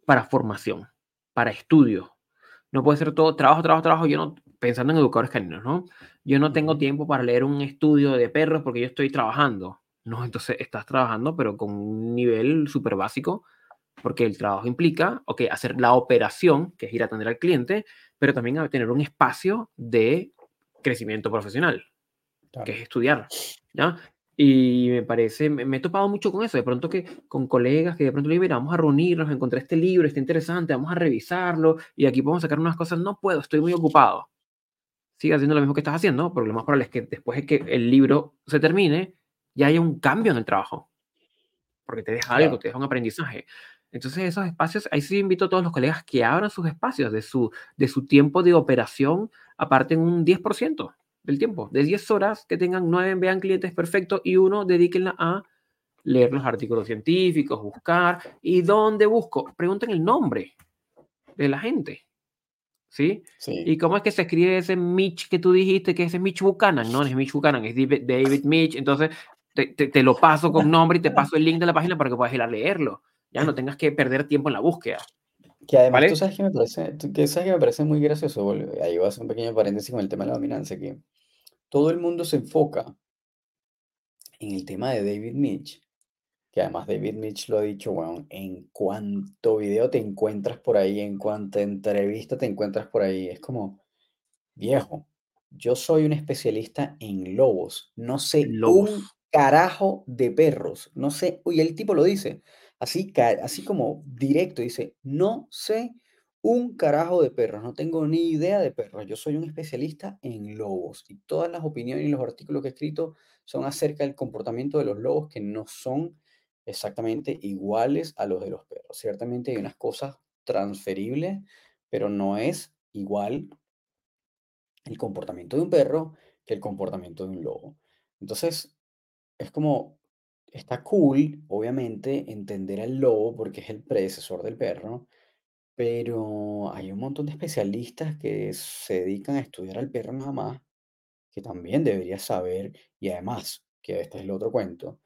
para formación, para estudio. No puede ser todo trabajo, trabajo, trabajo. Yo no, pensando en educadores caninos, ¿no? Yo no tengo tiempo para leer un estudio de perros porque yo estoy trabajando. No, entonces estás trabajando, pero con un nivel súper básico, porque el trabajo implica, ok, hacer la operación, que es ir a atender al cliente, pero también a tener un espacio de crecimiento profesional que claro. es estudiar, ¿ya? Y me parece, me, me he topado mucho con eso, de pronto que con colegas que de pronto le digo, mira, vamos a reunirnos, encontré este libro, está interesante, vamos a revisarlo y aquí podemos sacar unas cosas, no puedo, estoy muy ocupado. Sigue haciendo lo mismo que estás haciendo, porque lo más probable es que después de que el libro se termine, ya haya un cambio en el trabajo, porque te deja algo, Claro, te deja un aprendizaje. Entonces esos espacios, ahí sí invito a todos los colegas que abran sus espacios de su, de su tiempo de operación, aparten un 10% del tiempo, de 10 horas que tengan 9 vean clientes perfectos y uno dedíquenla a leer los artículos científicos, buscar. ¿Y dónde busco? Pregunten el nombre de la gente, ¿sí? sí. ¿Y cómo es que se escribe ese Mitch que tú dijiste que ese es Mitch Buchanan? No, no es Mitch Buchanan, es David, David Mitch. Entonces, te, te, te, lo paso con nombre y te paso el link de la página para que puedas ir a leerlo. Ya no tengas que perder tiempo en la búsqueda. Que además tú ¿Vale? sabes que me parece, tú- que sabes que me parece muy gracioso, vol- ahí voy a hacer un pequeño paréntesis con el tema de la dominancia, que todo el mundo se enfoca en el tema de David Mitch, que además David Mitch lo ha dicho, bueno, en cuanto video te encuentras por ahí, en cuanto entrevista te encuentras por ahí, es como viejo. yo soy un especialista en lobos, no sé un Lobos. carajo de perros, no sé, y el tipo lo dice, así, así como directo, dice, no sé un carajo de perros, no tengo ni idea de perros, yo soy un especialista en lobos y todas las opiniones y los artículos que he escrito son acerca del comportamiento de los lobos que no son exactamente iguales a los de los perros. Ciertamente hay unas cosas transferibles, pero no es igual el comportamiento de un perro que el comportamiento de un lobo. Entonces, es como, está cool, obviamente, entender al lobo porque es el predecesor del perro, pero hay un montón de especialistas que se dedican a estudiar al perro nada más, que también deberías saber, y además, que este es el otro cuento,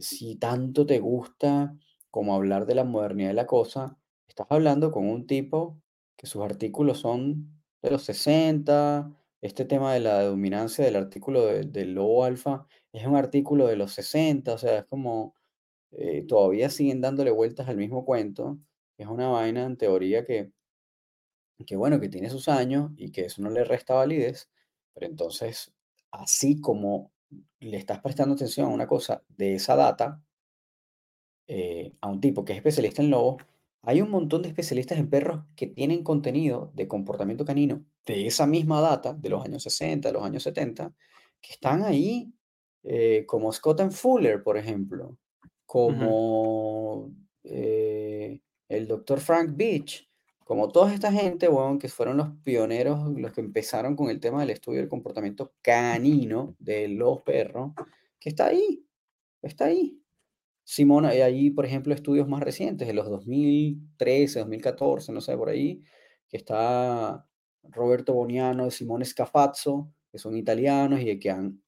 si tanto te gusta como hablar de la modernidad de la cosa, estás hablando con un tipo que sus artículos son de los 60. Este tema de la dominancia del artículo de- del lobo alfa es un artículo de los 60. O sea, es como eh, todavía siguen dándole vueltas al mismo cuento. Es una vaina en teoría que, que, bueno, que tiene sus años y que eso no le resta validez. Pero entonces, así como le estás prestando atención a una cosa de esa data, eh, a un tipo que es especialista en lobos, hay un montón de especialistas en perros que tienen contenido de comportamiento canino de esa misma data, de los años 60, de los años 70, que están ahí, eh, como Scott and Fuller, por ejemplo, como eh, el doctor Frank Beach, como toda esta gente, weón, que fueron los pioneros, los que empezaron con el tema del estudio del comportamiento canino de los perros, que está ahí, está ahí. Simona, y hay, por ejemplo, estudios más recientes, de los 2013, 2014, no sé, por ahí, que está Roberto Boniano Simone Scafazzo, que son italianos y que han,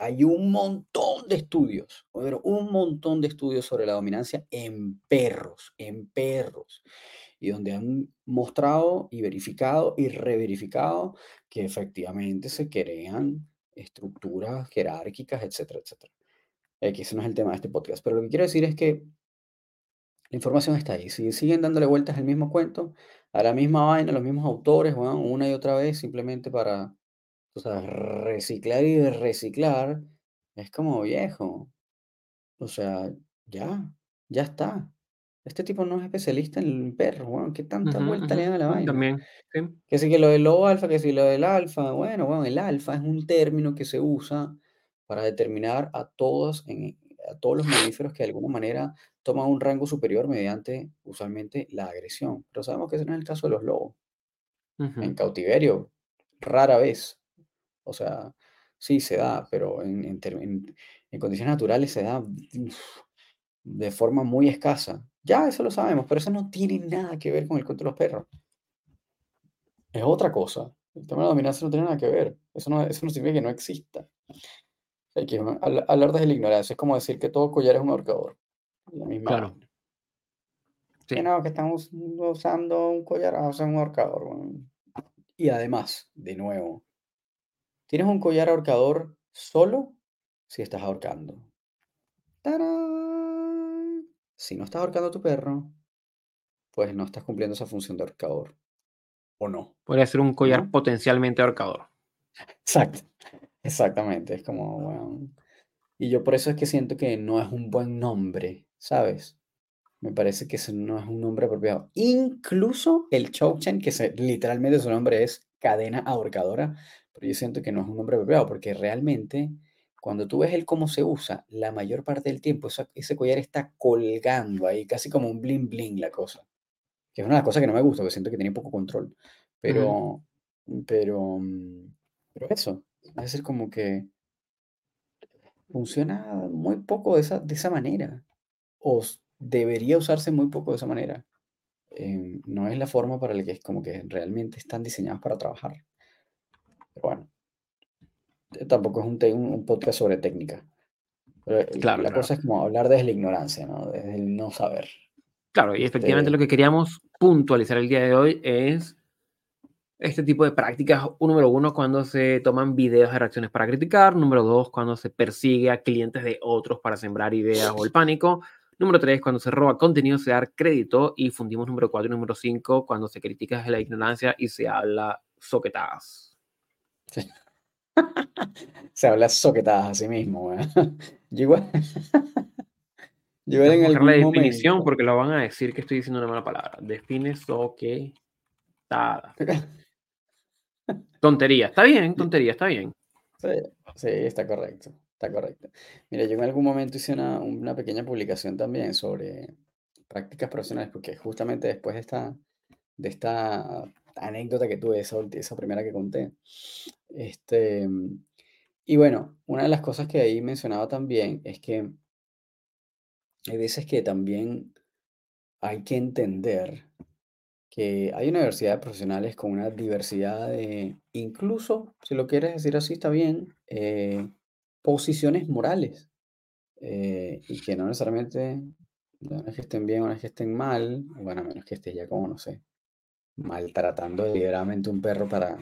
hay un montón de estudios, un montón de estudios sobre la dominancia en perros, en perros, y donde han mostrado y verificado y reverificado que efectivamente se crean estructuras jerárquicas, etcétera, etcétera. X, ese no es el tema de este podcast, pero lo que quiero decir es que la información está ahí. Si siguen dándole vueltas al mismo cuento, a la misma vaina, a los mismos autores, weón, una y otra vez, simplemente para, tú sabes, reciclar y reciclar, es como viejo. O sea, ya, ya está. Este tipo no es especialista en perros, weón. ¿Qué tanta vuelta le dan a la vaina? También, sí, Que si que lo del lobo alfa, que si lo del alfa. Bueno, bueno, el alfa es un término que se usa para determinar a todos, en- a todos los mamíferos que de alguna manera toman un rango superior mediante usualmente la agresión. Pero sabemos que ese no es el caso de los lobos. En cautiverio, rara vez. O sea, sí se da, pero en, en ter- en- en condiciones naturales se da de forma muy escasa. Ya, eso lo sabemos, pero eso no tiene nada que ver con el cuento de los perros. Es otra cosa. El tema de la dominancia no tiene nada que ver. Eso no, eso no significa que no exista. Hay que habl- hablar desde la ignorancia. Es como decir que todo collar es un ahorcador. La misma claro, vaina. Que sí. no, que estamos usando un collar, ah, o sea, un ahorcador. Y además, de nuevo, tienes un collar ahorcador solo si estás ahorcando. ¡Tarán! Si no estás ahorcando a tu perro, pues no estás cumpliendo esa función de ahorcador. ¿O no? Podría ser un collar ¿No? potencialmente ahorcador. Exacto. Exactamente. Es como, bueno. Y yo por eso es que siento que no es un buen nombre, ¿sabes? Me parece que ese no es un nombre apropiado. Incluso el Chokchan, que se, literalmente su nombre es cadena ahorcadora, pero yo siento que no es un nombre apropiado porque realmente cuando tú ves el cómo se usa, la mayor parte del tiempo esa- ese collar está colgando ahí, casi como un bling bling la cosa. Que es una de las cosas que no me gusta, porque siento que tiene poco control. Pero, pero, mm, pero eso, es decir, como que funciona muy poco de esa, de esa manera o debería usarse muy poco de esa manera. Em, no es la forma para la que es como que realmente están diseñados para trabajar. Pero bueno, eh, tampoco es un, un- podcast sobre técnica. Pero el- Claro, la claro. cosa es como hablar desde la ignorancia, ¿no? Desde el no saber. Claro, y efectivamente lo Este, que queríamos puntualizar el día de hoy es este tipo de prácticas. Número uno, cuando se toman videos de reacciones para criticar. Número dos, cuando se persigue a clientes de otros para sembrar ideas o el pánico. Número tres, cuando se roba contenido, se da crédito. Y fundimos número cuatro y número cinco, cuando se critica desde la ignorancia y se habla soquetadas. Sí. Se habla soquetadas a sí mismo, weón. Yo igual, yo igual en Vamos a buscar la algún definición momento. porque lo van a decir que estoy diciendo una mala palabra. Define soquetada. Tontería. Está bien, tontería, está bien. Sí, sí, está correcto, está correcto. Mira, yo en algún momento hice una, una pequeña publicación también sobre prácticas profesionales, porque justamente después de esta, de esta anécdota que tuve, esa, esa primera que conté, este, y bueno, una de las cosas que ahí mencionaba también es que hay veces que también hay que entender que hay universidades profesionales con una diversidad de, incluso, si lo quieres decir así, está bien, eh, posiciones morales, eh, y que no necesariamente, no es que estén bien o no que estén mal, bueno, a menos que estés ya como, no sé, maltratando deliberadamente un perro para...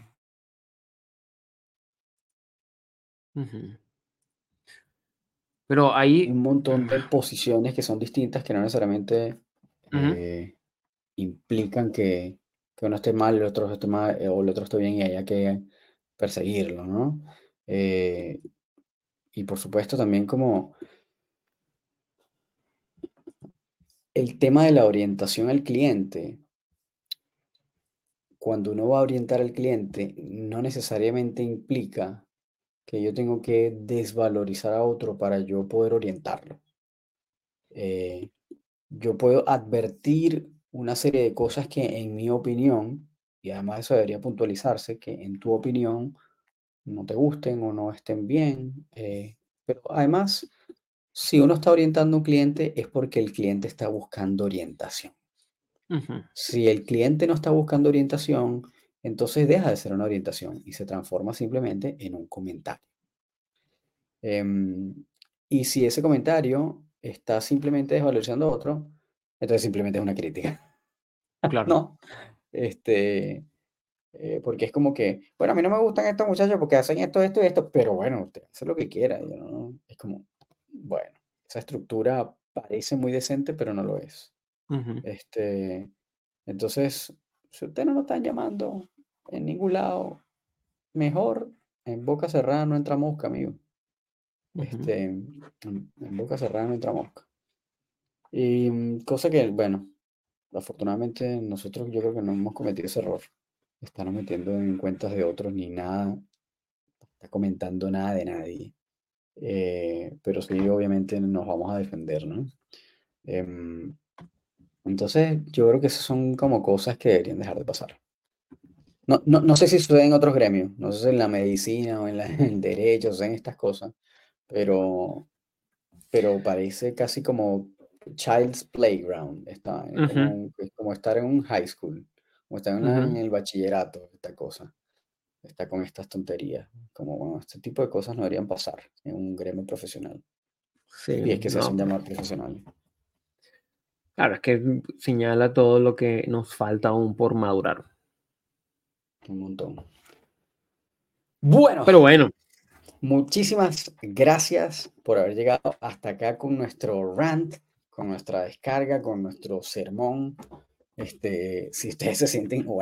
Pero ahí, Un montón de posiciones que son distintas que no necesariamente eh, implican que, que uno esté mal el otro esté mal, eh, o el otro esté bien y haya que perseguirlo, ¿no? Eh, y por supuesto también como el tema de la orientación al cliente. Cuando uno va a orientar al cliente, no necesariamente implica que yo tengo que desvalorizar a otro para yo poder orientarlo. Eh, yo puedo advertir una serie de cosas que en mi opinión, y además eso debería puntualizarse, que en tu opinión no te gusten o no estén bien. eh, pero además, si uno está orientando a un cliente es porque el cliente está buscando orientación. Si el cliente no está buscando orientación, entonces deja de ser una orientación y se transforma simplemente en un comentario. Em, y si ese comentario está simplemente desvalorizando a otro, entonces simplemente es una crítica. Claro. No, este, eh, porque es como que, bueno, a mí no me gustan estos muchachos porque hacen esto, esto y esto, pero bueno, usted hace lo que quiera. no- es como, bueno, esa estructura parece muy decente, pero no lo es. Ujú. Este, entonces, si usted no lo están llamando en ningún lado, mejor en boca cerrada no entra mosca, amigo. Ujú. Este, en, en boca cerrada no entra mosca. Y mm, cosa que, bueno, afortunadamente nosotros yo creo que no hemos cometido ese error. Estarnos metiendo en cuentas de otros ni nada, está comentando nada de nadie. Eh, pero sí, obviamente nos vamos a defender, ¿no? Em, entonces, yo creo que esas son como cosas que deberían dejar de pasar. No, no, no sé si sucede en otros gremios, no sé si en la medicina o en, la- en el derecho, o en estas cosas, pero, pero parece casi como child's playground, está, es como, Ujú. un- es como estar en un high school, como estar en, la- en Ujú. el bachillerato, esta cosa, está con estas tonterías, como, bueno, este tipo de cosas no deberían pasar en un gremio profesional, Sí, y es que se no, hacen pues, llamar profesionales, claro, es que señala todo lo que nos falta aún por madurar. un montón. Bueno, Pero bueno, Muchísimas gracias por haber llegado hasta acá con nuestro rant, con nuestra descarga, con nuestro sermón. Este, si ustedes se sienten o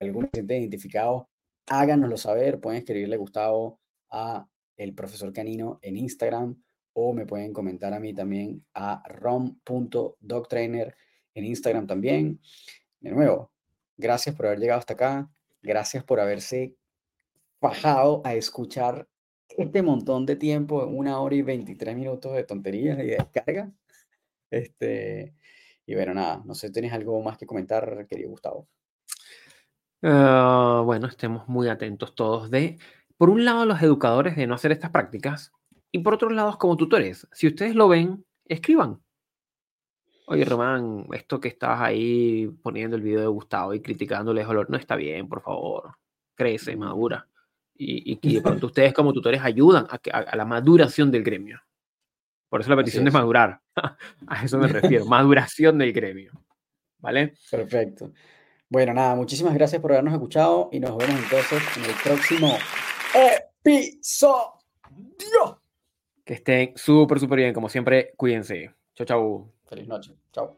alguno se siente identificado, háganoslo saber. Pueden escribirle Gustavo a el profesor Canino en Instagram o me pueden comentar a mí también a rom.dogtrainer en Instagram también. De nuevo, gracias por haber llegado hasta acá. Gracias por haberse bajado a escuchar este montón de tiempo, una hora y 23 minutos de tonterías y de descarga. Este, y bueno, nada, no sé tienes algo más que comentar, querido Gustavo. ah, bueno, estemos muy atentos todos de, por un lado, los educadores de no hacer estas prácticas y por otro lado, como tutores. Si ustedes lo ven, escriban. Oye, Román, esto que estás ahí poniendo el video de Gustavo y criticándole olor no está bien, por favor. Crece, madura. Y, y que de pronto ustedes como tutores ayudan a, que- a- a la maduración del gremio. Por eso la petición de es. madurar. A eso me refiero, maduración del gremio. ¿Vale? Perfecto. Bueno, nada, muchísimas gracias por habernos escuchado y nos vemos entonces en el próximo episodio. Que estén súper, súper bien. Como siempre, cuídense. Chau, chau. Feliz noche. Chao.